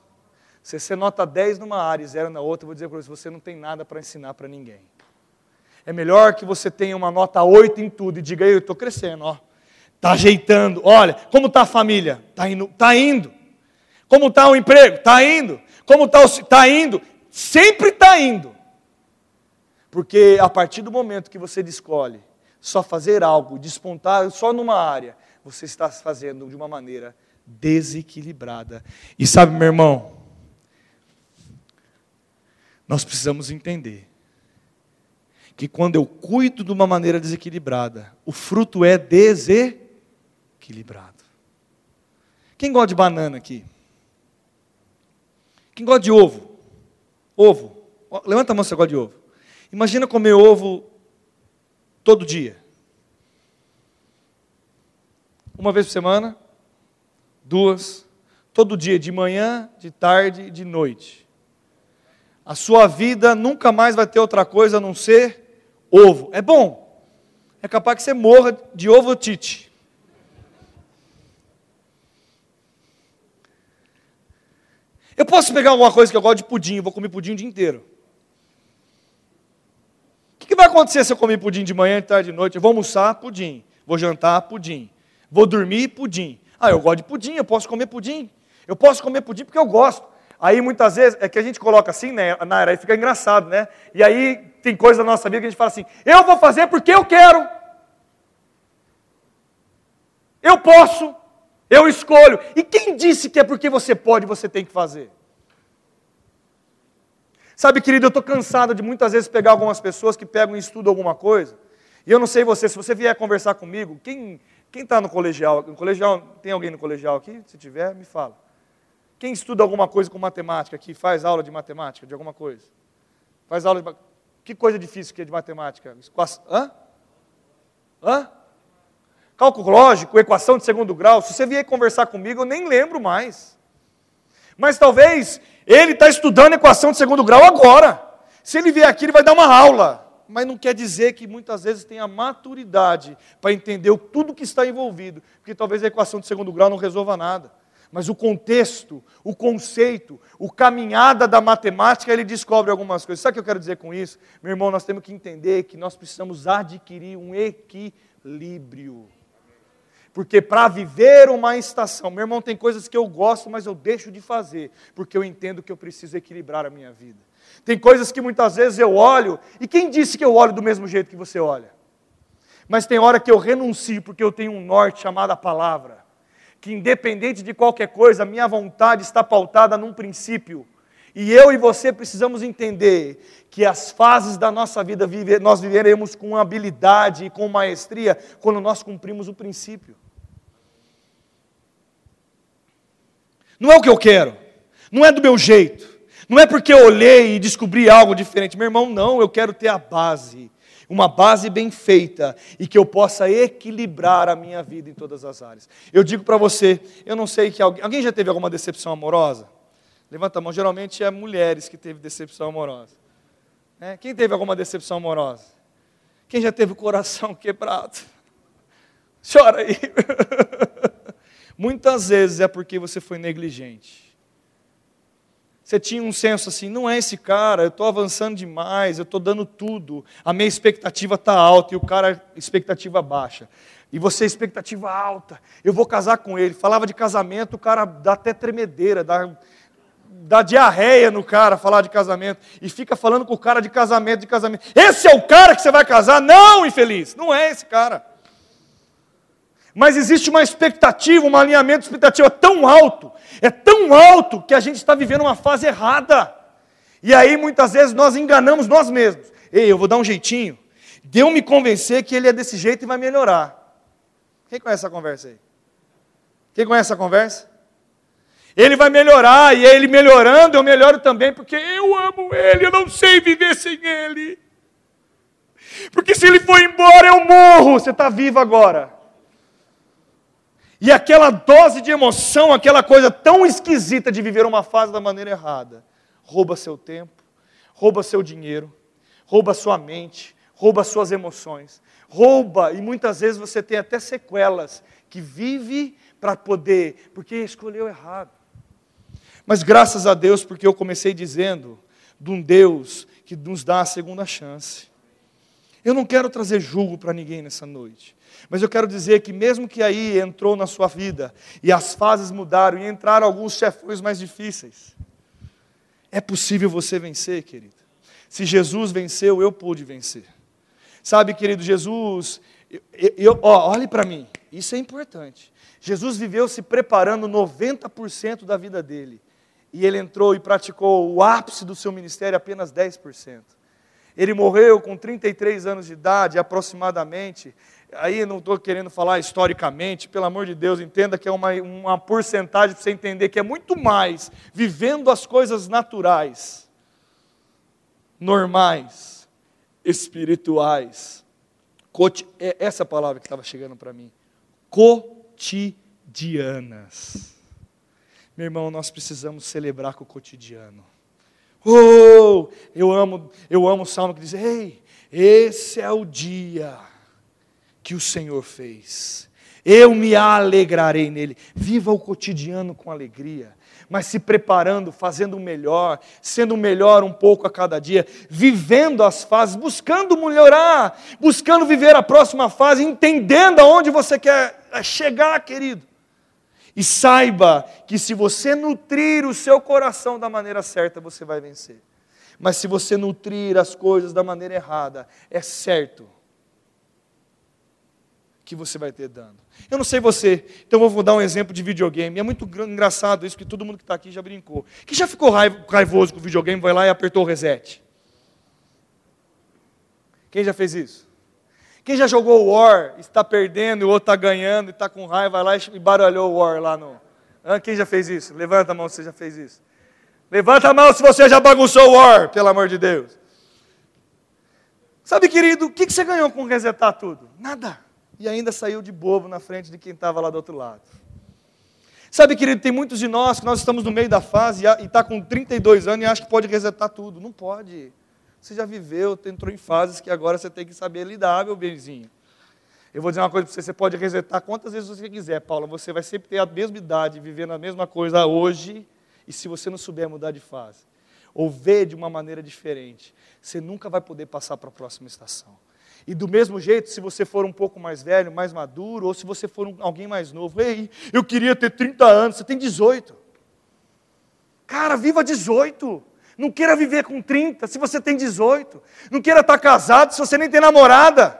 Você ser nota 10 numa área e zero na outra, eu vou dizer para você, você não tem nada para ensinar para ninguém. É melhor que você tenha uma nota 8 em tudo e diga, eu estou crescendo, ó Está ajeitando. Olha, como está a família? Está indo. Tá indo. Como está o emprego? Está indo. Como está Está indo. Sempre está indo. Porque a partir do momento que você escolhe só fazer algo, despontar só numa área, você está fazendo de uma maneira desequilibrada. E sabe, meu irmão, nós precisamos entender que quando eu cuido de uma maneira desequilibrada, o fruto é desequilibrado. Quem gosta de banana aqui? Quem gosta de ovo? Ovo. Levanta a mão se você gosta de ovo. Imagina comer ovo todo dia. Uma vez por semana, duas, todo dia, de manhã, de tarde e de noite. A sua vida nunca mais vai ter outra coisa a não ser ovo. É bom. É capaz que você morra de ovo tite. Eu posso pegar alguma coisa que eu gosto de pudim, vou comer pudim o dia inteiro. O que, que vai acontecer se eu comer pudim de manhã, de tarde, de noite? Eu vou almoçar, pudim. Vou jantar, pudim. Vou dormir, pudim. Ah, eu gosto de pudim, eu posso comer pudim. Eu posso comer pudim porque eu gosto. Aí muitas vezes é que a gente coloca assim, né, na área, fica engraçado, né? E aí tem coisa da nossa vida que a gente fala assim: eu vou fazer porque eu quero. Eu posso. Eu escolho. E quem disse que é porque você pode, você tem que fazer? Sabe, querido, eu estou cansado de muitas vezes pegar algumas pessoas que pegam e estudam alguma coisa. E eu não sei você, se você vier conversar comigo, quem está no colegial? No colegial? Tem alguém no colegial aqui? Se tiver, me fala. Quem estuda alguma coisa com matemática aqui, faz aula de matemática, de alguma coisa? Faz aula de. Que coisa difícil que é de matemática? Hã? Hã? Cálculo lógico, equação de segundo grau, se você vier conversar comigo, eu nem lembro mais. Mas talvez ele está estudando equação de segundo grau agora. Se ele vier aqui, ele vai dar uma aula. Mas não quer dizer que muitas vezes tenha maturidade para entender tudo que está envolvido, porque talvez a equação de segundo grau não resolva nada. Mas o contexto, o conceito, o caminhada da matemática, ele descobre algumas coisas. Sabe o que eu quero dizer com isso? Meu irmão, nós temos que entender que nós precisamos adquirir um equilíbrio. Porque para viver uma estação, meu irmão, tem coisas que eu gosto, mas eu deixo de fazer, porque eu entendo que eu preciso equilibrar a minha vida. Tem coisas que muitas vezes eu olho, e quem disse que eu olho do mesmo jeito que você olha? Mas tem hora que eu renuncio, porque eu tenho um norte chamado a palavra, que independente de qualquer coisa, a minha vontade está pautada num princípio. E eu e você precisamos entender que as fases da nossa vida nós viveremos com habilidade e com maestria quando nós cumprimos o princípio. Não é o que eu quero, não é do meu jeito, não é porque eu olhei e descobri algo diferente. Meu irmão, não, eu quero ter a base, uma base bem feita e que eu possa equilibrar a minha vida em todas as áreas. Eu digo para você, eu não sei que alguém, alguém já teve alguma decepção amorosa? Levanta a mão, geralmente é mulheres que teve decepção amorosa. É, quem teve alguma decepção amorosa? Quem já teve o coração quebrado? Chora aí. Muitas vezes é porque você foi negligente. Você tinha um senso assim, não é esse cara, eu estou avançando demais, eu estou dando tudo, a minha expectativa está alta e o cara, expectativa baixa. E você, expectativa alta, eu vou casar com ele. Falava de casamento, o cara dá até tremedeira, dá, dá diarreia no cara falar de casamento. E fica falando com o cara de casamento, de casamento. Esse é o cara que você vai casar? Não, infeliz, não é esse cara. Mas existe uma expectativa, um alinhamento de expectativa tão alto, é tão alto que a gente está vivendo uma fase errada. E aí muitas vezes nós enganamos nós mesmos. Ei, eu vou dar um jeitinho. Deu me convencer que ele é desse jeito e vai melhorar. Quem conhece essa conversa aí? Quem conhece essa conversa? Ele vai melhorar, e ele melhorando, eu melhoro também, porque eu amo ele, eu não sei viver sem ele. Porque se ele for embora, eu morro. Você está vivo agora. E aquela dose de emoção, aquela coisa tão esquisita de viver uma fase da maneira errada, rouba seu tempo, rouba seu dinheiro, rouba sua mente, rouba suas emoções, rouba e muitas vezes você tem até sequelas que vive para poder, porque escolheu errado. Mas graças a Deus, porque eu comecei dizendo de um Deus que nos dá a segunda chance. Eu não quero trazer julgo para ninguém nessa noite. Mas eu quero dizer que, mesmo que aí entrou na sua vida, e as fases mudaram, e entraram alguns chefões mais difíceis, é possível você vencer, querido. Se Jesus venceu, eu pude vencer. Sabe, querido Jesus, eu, eu, ó, olhe para mim, isso é importante. Jesus viveu se preparando 90% da vida dele. E ele entrou e praticou o ápice do seu ministério apenas 10%. Ele morreu com 33 anos de idade, aproximadamente. Aí não estou querendo falar historicamente, pelo amor de Deus, entenda que é uma, uma porcentagem para você entender que é muito mais vivendo as coisas naturais, normais, espirituais. É essa palavra que estava chegando para mim. Cotidianas. Meu irmão, nós precisamos celebrar com o cotidiano. Oh, eu amo, eu amo o salmo que diz: Ei, esse é o dia que o Senhor fez. Eu me alegrarei nele. Viva o cotidiano com alegria, mas se preparando, fazendo o melhor, sendo melhor um pouco a cada dia, vivendo as fases, buscando melhorar, buscando viver a próxima fase, entendendo aonde você quer chegar, querido. E saiba que se você nutrir o seu coração da maneira certa, você vai vencer. Mas se você nutrir as coisas da maneira errada, é certo que você vai ter dano. Eu não sei você, então vou dar um exemplo de videogame. É muito engraçado isso, que todo mundo que está aqui já brincou. Quem já ficou raivoso com o videogame, vai lá e apertou o reset? Quem já fez isso? Quem já jogou War, está perdendo e o outro está ganhando e está com raiva, lá e baralhou o War lá no. Quem já fez isso? Levanta a mão se você já fez isso. Levanta a mão se você já bagunçou o War, pelo amor de Deus. Sabe, querido, o que você ganhou com resetar tudo? Nada. E ainda saiu de bobo na frente de quem estava lá do outro lado. Sabe, querido, tem muitos de nós que nós estamos no meio da fase e está com 32 anos e acha que pode resetar tudo. Não pode. Você já viveu, entrou em fases que agora você tem que saber lidar, meu benzinho. Eu vou dizer uma coisa para você, você pode resetar quantas vezes você quiser, Paula, você vai sempre ter a mesma idade, vivendo a mesma coisa hoje, e se você não souber mudar de fase, ou ver de uma maneira diferente, você nunca vai poder passar para a próxima estação. E do mesmo jeito, se você for um pouco mais velho, mais maduro, ou se você for um, alguém mais novo, ei, eu queria ter 30 anos, você tem 18. Cara, viva 18. Não queira viver com 30 se você tem 18. Não queira estar casado se você nem tem namorada.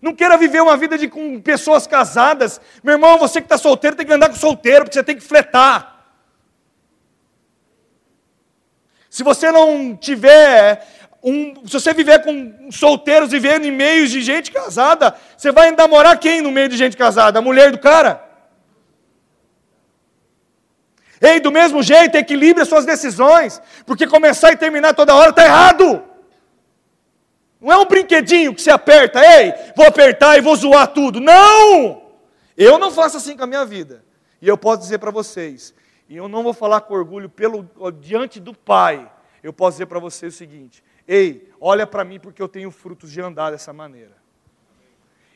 Não queira viver uma vida de, com pessoas casadas. Meu irmão, você que está solteiro tem que andar com solteiro, porque você tem que fletar. Se você não tiver um, se você viver com solteiros vivendo em meios de gente casada, você vai namorar quem no meio de gente casada? A mulher do cara? Ei, do mesmo jeito, equilibre as suas decisões, porque começar e terminar toda hora está errado. Não é um brinquedinho que você aperta, ei, vou apertar e vou zoar tudo. Não! Eu não faço assim com a minha vida. E eu posso dizer para vocês, e eu não vou falar com orgulho pelo diante do Pai. Eu posso dizer para vocês o seguinte: ei, olha para mim porque eu tenho frutos de andar dessa maneira.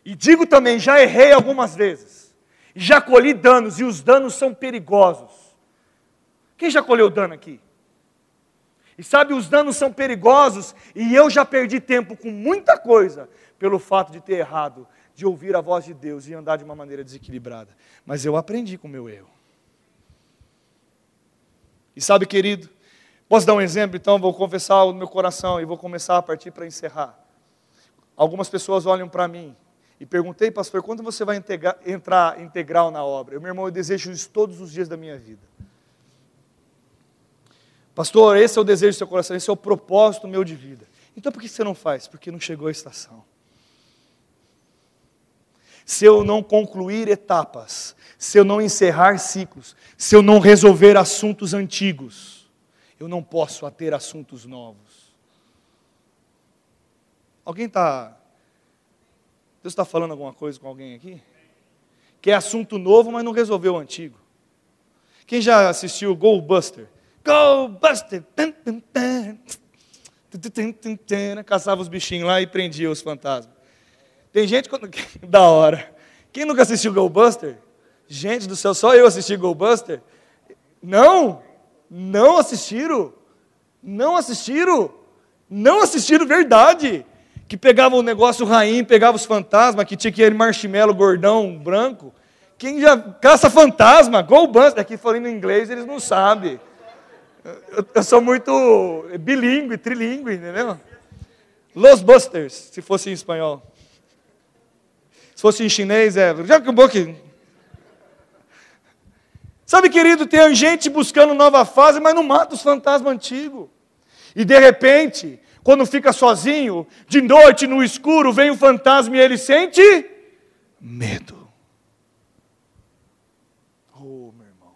E digo também, já errei algumas vezes. Já colhi danos e os danos são perigosos. Quem já colheu dano aqui? E sabe, os danos são perigosos e eu já perdi tempo com muita coisa pelo fato de ter errado, de ouvir a voz de Deus e andar de uma maneira desequilibrada. Mas eu aprendi com o meu erro. E sabe, querido, posso dar um exemplo? Então, vou confessar o meu coração e vou começar a partir para encerrar. Algumas pessoas olham para mim e perguntei, pastor, quando você vai integrar, entrar integral na obra? Eu, meu irmão, eu desejo isso todos os dias da minha vida. Pastor, esse é o desejo do seu coração, esse é o propósito meu de vida. Então por que você não faz? Porque não chegou a estação. Se eu não concluir etapas, se eu não encerrar ciclos, se eu não resolver assuntos antigos, eu não posso ter assuntos novos. Alguém está. Deus está falando alguma coisa com alguém aqui? Que é assunto novo, mas não resolveu o antigo. Quem já assistiu Goldbuster? Go Buster! Caçava os bichinhos lá e prendia os fantasmas. Tem gente quando... da hora. Quem nunca assistiu Go Buster? Gente do céu, só eu assisti Go Buster? Não! Não assistiram! Não assistiram! Não assistiram verdade! Que pegava o negócio rainha, pegava os fantasmas, que tinha aquele marshmallow gordão, branco. Quem já caça fantasma, Go Buster, aqui falando em inglês, eles não sabem. Eu, eu sou muito bilíngue, trilingue, entendeu? Los Busters, se fosse em espanhol. Se fosse em chinês, é. Sabe, querido, tem gente buscando nova fase, mas não mata os fantasmas antigos. E de repente, quando fica sozinho, de noite no escuro, vem o fantasma e ele sente medo. Oh, meu irmão.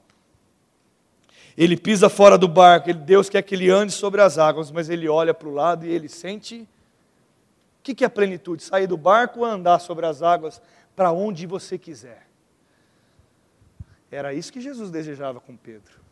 Ele pisa fora do barco, Deus quer que ele ande sobre as águas, mas ele olha para o lado e ele sente. O que é plenitude? Sair do barco ou andar sobre as águas para onde você quiser. Era isso que Jesus desejava com Pedro.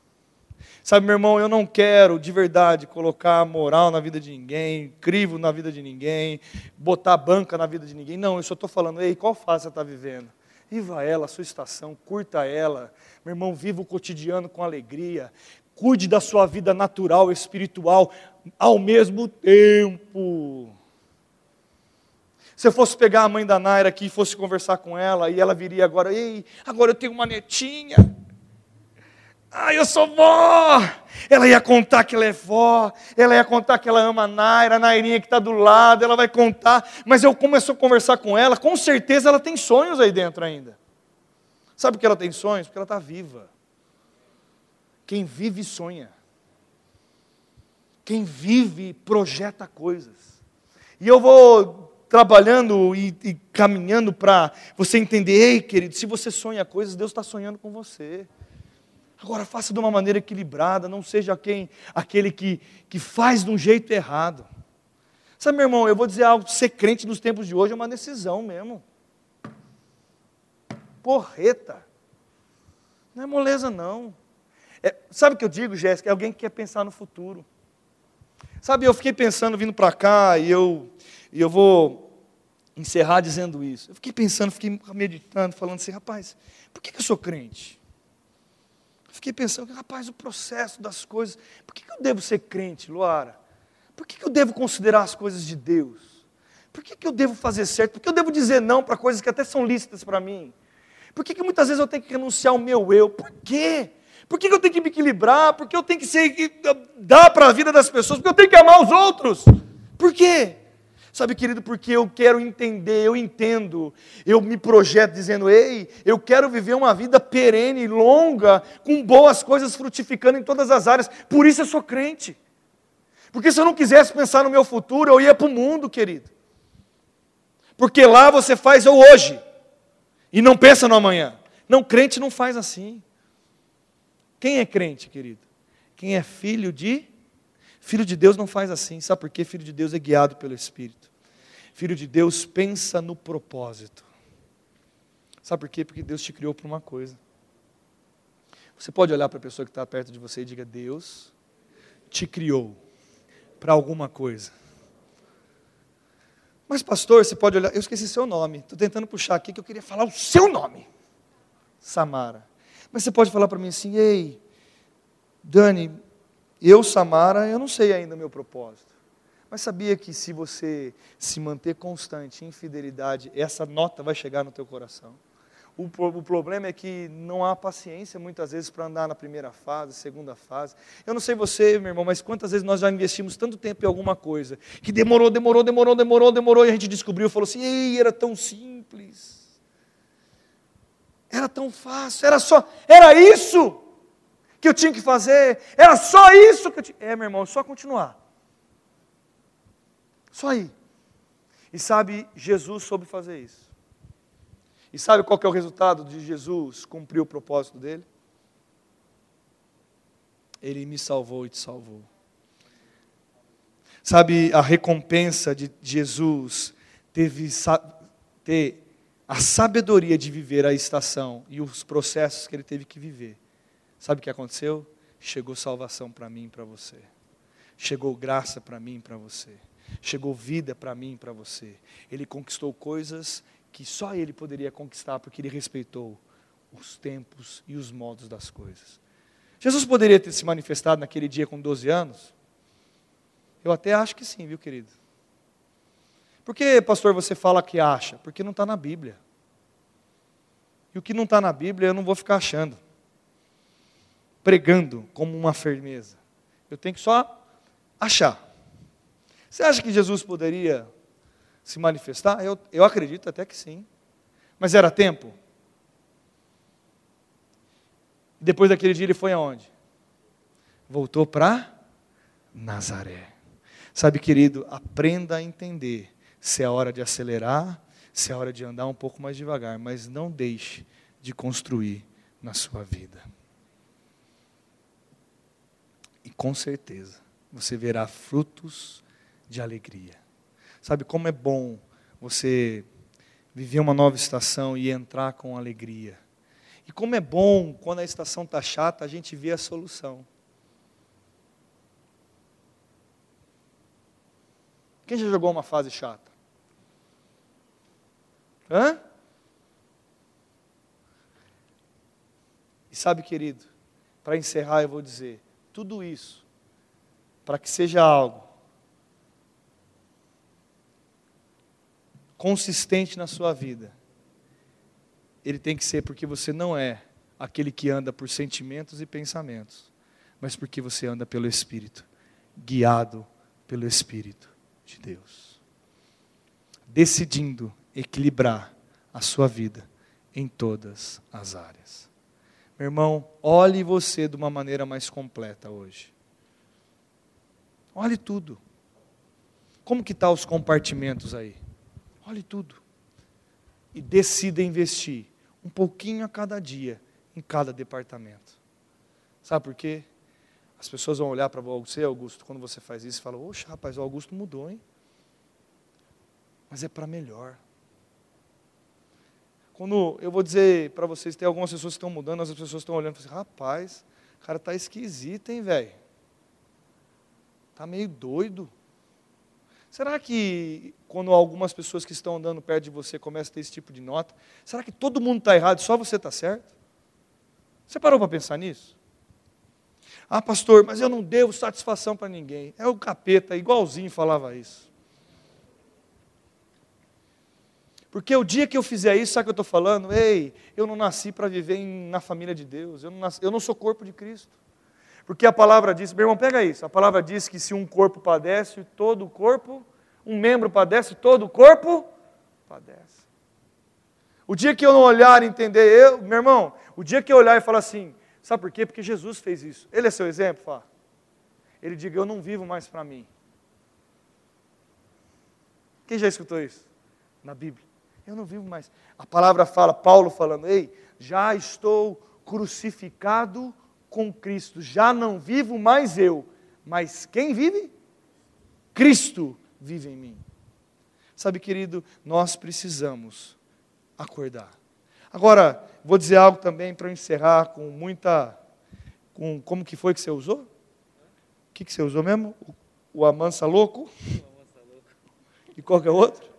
Sabe, meu irmão, eu não quero de verdade colocar moral na vida de ninguém, crivo na vida de ninguém, botar banca na vida de ninguém. Não, eu só estou falando, ei, qual fase você está vivendo? Viva ela, a sua estação, curta ela. Meu irmão, viva o cotidiano com alegria. Cuide da sua vida natural, espiritual, ao mesmo tempo. Se eu fosse pegar a mãe da Naira aqui e fosse conversar com ela, e ela viria agora, ei, agora eu tenho uma netinha. Ah, eu sou vó! Ela ia contar que ela é vó, ela ia contar que ela ama a Naira, a Nairinha que está do lado, ela vai contar. Mas eu começo a conversar com ela, com certeza ela tem sonhos aí dentro ainda. Sabe por que ela tem sonhos? Porque ela está viva. Quem vive sonha. Quem vive projeta coisas. E eu vou trabalhando e, e caminhando para você entender, ei querido, se você sonha coisas, Deus está sonhando com você. Agora faça de uma maneira equilibrada, não seja quem, aquele que, que faz de um jeito errado. Sabe, meu irmão, eu vou dizer algo, ser crente nos tempos de hoje é uma decisão mesmo. Porreta. Não é moleza, não. É, sabe o que eu digo, Jéssica? É alguém que quer pensar no futuro. Sabe, eu fiquei pensando, vindo para cá, e eu, e eu vou encerrar dizendo isso. Eu fiquei pensando, fiquei meditando, falando assim, rapaz, por que, que eu sou crente? Fiquei pensando, rapaz, o processo das coisas. Por que, eu devo ser crente, Luara? Por que, eu devo considerar as coisas de Deus? Por que, eu devo fazer certo? Por que eu devo dizer não para coisas que até são lícitas para mim? Por que, que muitas vezes eu tenho que renunciar ao meu eu? Por quê? Por que, eu tenho que me equilibrar? Por que eu tenho que ser, dar para a vida das pessoas? Por que eu tenho que amar os outros? Por quê? Sabe, querido, porque eu quero entender, eu entendo, eu me projeto dizendo, ei, eu quero viver uma vida perene, longa, com boas coisas frutificando em todas as áreas, por isso eu sou crente. Porque se eu não quisesse pensar no meu futuro, eu ia para o mundo, querido. Porque lá você faz o hoje, e não pensa no amanhã. Não, crente não faz assim. Quem é crente, querido? Quem é filho de Filho de Deus não faz assim, sabe por quê? Filho de Deus é guiado pelo Espírito. Filho de Deus pensa no propósito. Sabe por quê? Porque Deus te criou para uma coisa. Você pode olhar para a pessoa que está perto de você e diga: Deus te criou para alguma coisa. Mas, pastor, você pode olhar. Eu esqueci seu nome. Estou tentando puxar aqui que eu queria falar o seu nome. Samara. Mas você pode falar para mim assim: Ei, Dani, eu, Samara, eu não sei ainda o meu propósito. Mas sabia que se você se manter constante em fidelidade, essa nota vai chegar no teu coração. O, o problema é que não há paciência muitas vezes para andar na primeira fase, segunda fase. Eu não sei você, meu irmão, mas quantas vezes nós já investimos tanto tempo em alguma coisa que demorou, demorou, demorou, demorou, demorou e a gente descobriu e falou assim: ei, era tão simples. Era tão fácil, era só, era isso que eu tinha que fazer, era só isso que eu tinha. É, meu irmão, só continuar. Só aí. E sabe, Jesus soube fazer isso. E sabe qual é o resultado de Jesus cumprir o propósito dele? Ele me salvou e te salvou. Sabe, a recompensa de Jesus teve ter a sabedoria de viver a estação e os processos que ele teve que viver Sabe o que aconteceu? Chegou salvação para mim e para você. Chegou graça para mim e para você. Chegou vida para mim e para você. Ele conquistou coisas que só ele poderia conquistar porque ele respeitou os tempos e os modos das coisas. Jesus poderia ter se manifestado naquele dia com 12 anos? Eu até acho que sim, viu, querido? Por que, pastor, você fala que acha? Porque não está na Bíblia. E o que não está na Bíblia eu não vou ficar achando pregando como uma firmeza. Eu tenho que só achar. Você acha que Jesus poderia se manifestar? Eu, eu acredito até que sim. Mas era tempo? Depois daquele dia ele foi aonde? Voltou para Nazaré. Sabe, querido, aprenda a entender se é hora de acelerar, se é hora de andar um pouco mais devagar, mas não deixe de construir na sua vida. Com certeza você verá frutos de alegria. Sabe como é bom você viver uma nova estação e entrar com alegria. E como é bom quando a estação está chata, a gente vê a solução. Quem já jogou uma fase chata? Hã? E sabe, querido, para encerrar eu vou dizer, tudo isso, para que seja algo consistente na sua vida, ele tem que ser porque você não é aquele que anda por sentimentos e pensamentos, mas porque você anda pelo Espírito, guiado pelo Espírito de Deus. Decidindo equilibrar a sua vida em todas as áreas. Meu irmão, olhe você de uma maneira mais completa hoje. Olhe tudo. Como que estão tá os compartimentos aí? Olhe tudo. E decida investir um pouquinho a cada dia em cada departamento. Sabe por quê? As pessoas vão olhar para você, Augusto, quando você faz isso e falam, oxe, rapaz, o Augusto mudou, hein? Mas é para melhor. Quando eu vou dizer para vocês, tem algumas pessoas que estão mudando, as pessoas estão olhando e assim, rapaz, o cara está esquisito, hein, velho? Está meio doido. Será que quando algumas pessoas que estão andando perto de você começam a ter esse tipo de nota, será que todo mundo está errado e só você está certo? Você parou para pensar nisso? Ah, pastor, mas eu não devo satisfação para ninguém. É o capeta, igualzinho falava isso. Porque o dia que eu fizer isso, sabe o que eu estou falando? Ei, eu não nasci para viver em, na família de Deus, eu não, nasci, eu não sou corpo de Cristo. Porque a palavra diz, meu irmão, pega isso. A palavra diz que se um corpo padece, todo o corpo, um membro padece, todo o corpo padece. O dia que eu não olhar e entender, eu, meu irmão, o dia que eu olhar e falar assim, sabe por quê? Porque Jesus fez isso. Ele é seu exemplo. Ele diga, eu não vivo mais para mim. Quem já escutou isso? Na Bíblia. Eu não vivo mais. A palavra fala, Paulo falando, ei, já estou crucificado com Cristo. Já não vivo mais eu, mas quem vive? Cristo vive em mim. Sabe, querido, nós precisamos acordar. Agora, vou dizer algo também para encerrar com muita. Com, como que foi que você usou? O que, que você usou mesmo? O, o amansa louco? E qual que é o outro?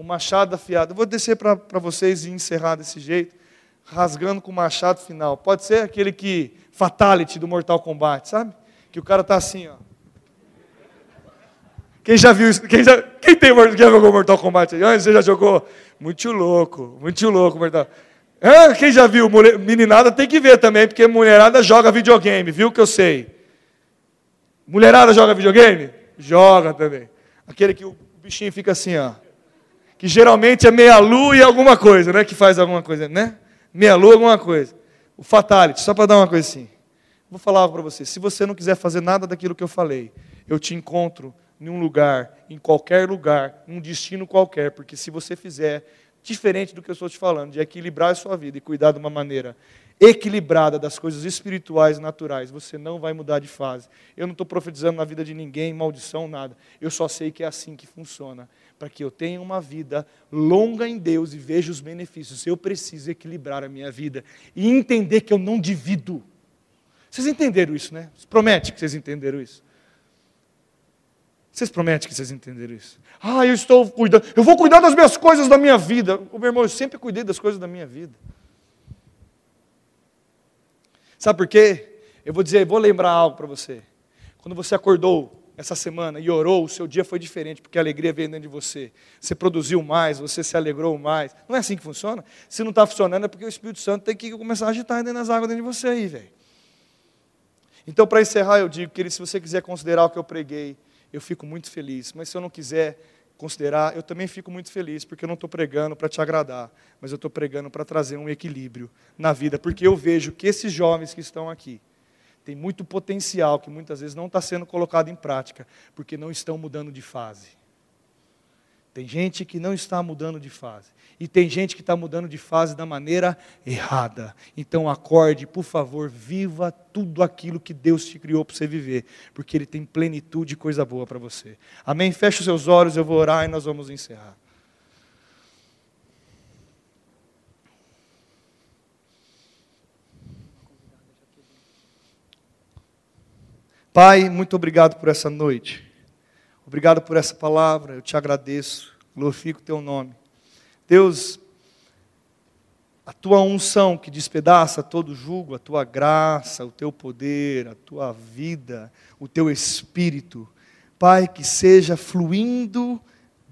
O machado afiado. Eu vou descer para vocês e encerrar desse jeito rasgando com o machado final. Pode ser aquele que fatality do Mortal Kombat, sabe? Que o cara tá assim, ó. Quem já viu isso? Quem, já, quem tem quem jogou Mortal Kombat aí? Você já jogou? Muito louco, muito louco Mortal. Ah, quem já viu? Meninada tem que ver também, porque mulherada joga videogame, viu que eu sei. Mulherada joga videogame? Joga também. Aquele que o bichinho fica assim, ó. Que geralmente é meia lua e alguma coisa, né? Que faz alguma coisa, né? meia lua, alguma coisa. O fatality, só para dar uma coisa assim. Vou falar para você, se você não quiser fazer nada daquilo que eu falei, eu te encontro em um lugar, em qualquer lugar, um destino qualquer, porque se você fizer diferente do que eu estou te falando, de equilibrar a sua vida e cuidar de uma maneira equilibrada das coisas espirituais e naturais, você não vai mudar de fase. Eu não estou profetizando na vida de ninguém, maldição, nada. Eu só sei que é assim que funciona para que eu tenha uma vida longa em Deus e veja os benefícios, eu preciso equilibrar a minha vida e entender que eu não divido. Vocês entenderam isso, né? Promete que vocês entenderam isso. Vocês prometem que vocês entenderam isso? Ah, eu estou cuidando, eu vou cuidar das minhas coisas da minha vida. O meu irmão, eu sempre cuidei das coisas da minha vida. Sabe por quê? Eu vou dizer, vou lembrar algo para você. Quando você acordou essa semana e orou, o seu dia foi diferente, porque a alegria veio dentro de você. Você produziu mais, você se alegrou mais. Não é assim que funciona? Se não está funcionando, é porque o Espírito Santo tem que começar a agitar dentro das águas dentro de você aí, velho. Então, para encerrar, eu digo, querido, se você quiser considerar o que eu preguei, eu fico muito feliz. Mas se eu não quiser considerar, eu também fico muito feliz, porque eu não estou pregando para te agradar, mas eu estou pregando para trazer um equilíbrio na vida, porque eu vejo que esses jovens que estão aqui têm muito potencial que muitas vezes não está sendo colocado em prática, porque não estão mudando de fase. Tem gente que não está mudando de fase. E tem gente que está mudando de fase da maneira errada. Então acorde, por favor, viva tudo aquilo que Deus te criou para você viver, porque Ele tem plenitude e coisa boa para você. Amém? Feche os seus olhos, eu vou orar e nós vamos encerrar. Pai, muito obrigado por essa noite. Obrigado por essa palavra, eu te agradeço, glorifico o teu nome. Deus, a tua unção que despedaça todo jugo, a tua graça, o teu poder, a tua vida, o teu espírito, Pai, que seja fluindo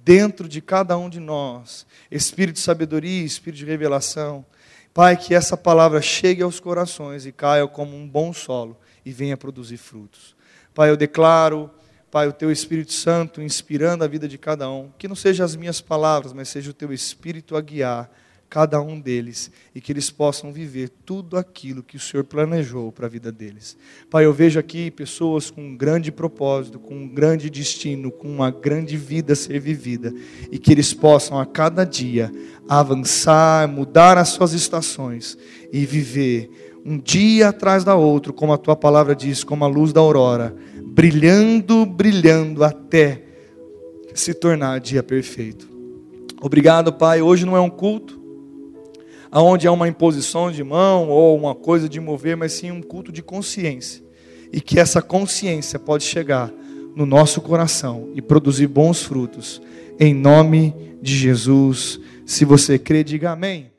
dentro de cada um de nós, espírito de sabedoria, espírito de revelação. Pai, que essa palavra chegue aos corações e caia como um bom solo e venha produzir frutos. Pai, eu declaro Pai, o teu Espírito Santo inspirando a vida de cada um, que não sejam as minhas palavras, mas seja o teu Espírito a guiar cada um deles e que eles possam viver tudo aquilo que o Senhor planejou para a vida deles. Pai, eu vejo aqui pessoas com um grande propósito, com um grande destino, com uma grande vida a ser vivida e que eles possam a cada dia avançar, mudar as suas estações e viver um dia atrás da outro, como a tua palavra diz, como a luz da aurora brilhando, brilhando até se tornar dia perfeito. Obrigado, Pai. Hoje não é um culto aonde é uma imposição de mão ou uma coisa de mover, mas sim um culto de consciência. E que essa consciência pode chegar no nosso coração e produzir bons frutos. Em nome de Jesus. Se você crê, diga amém.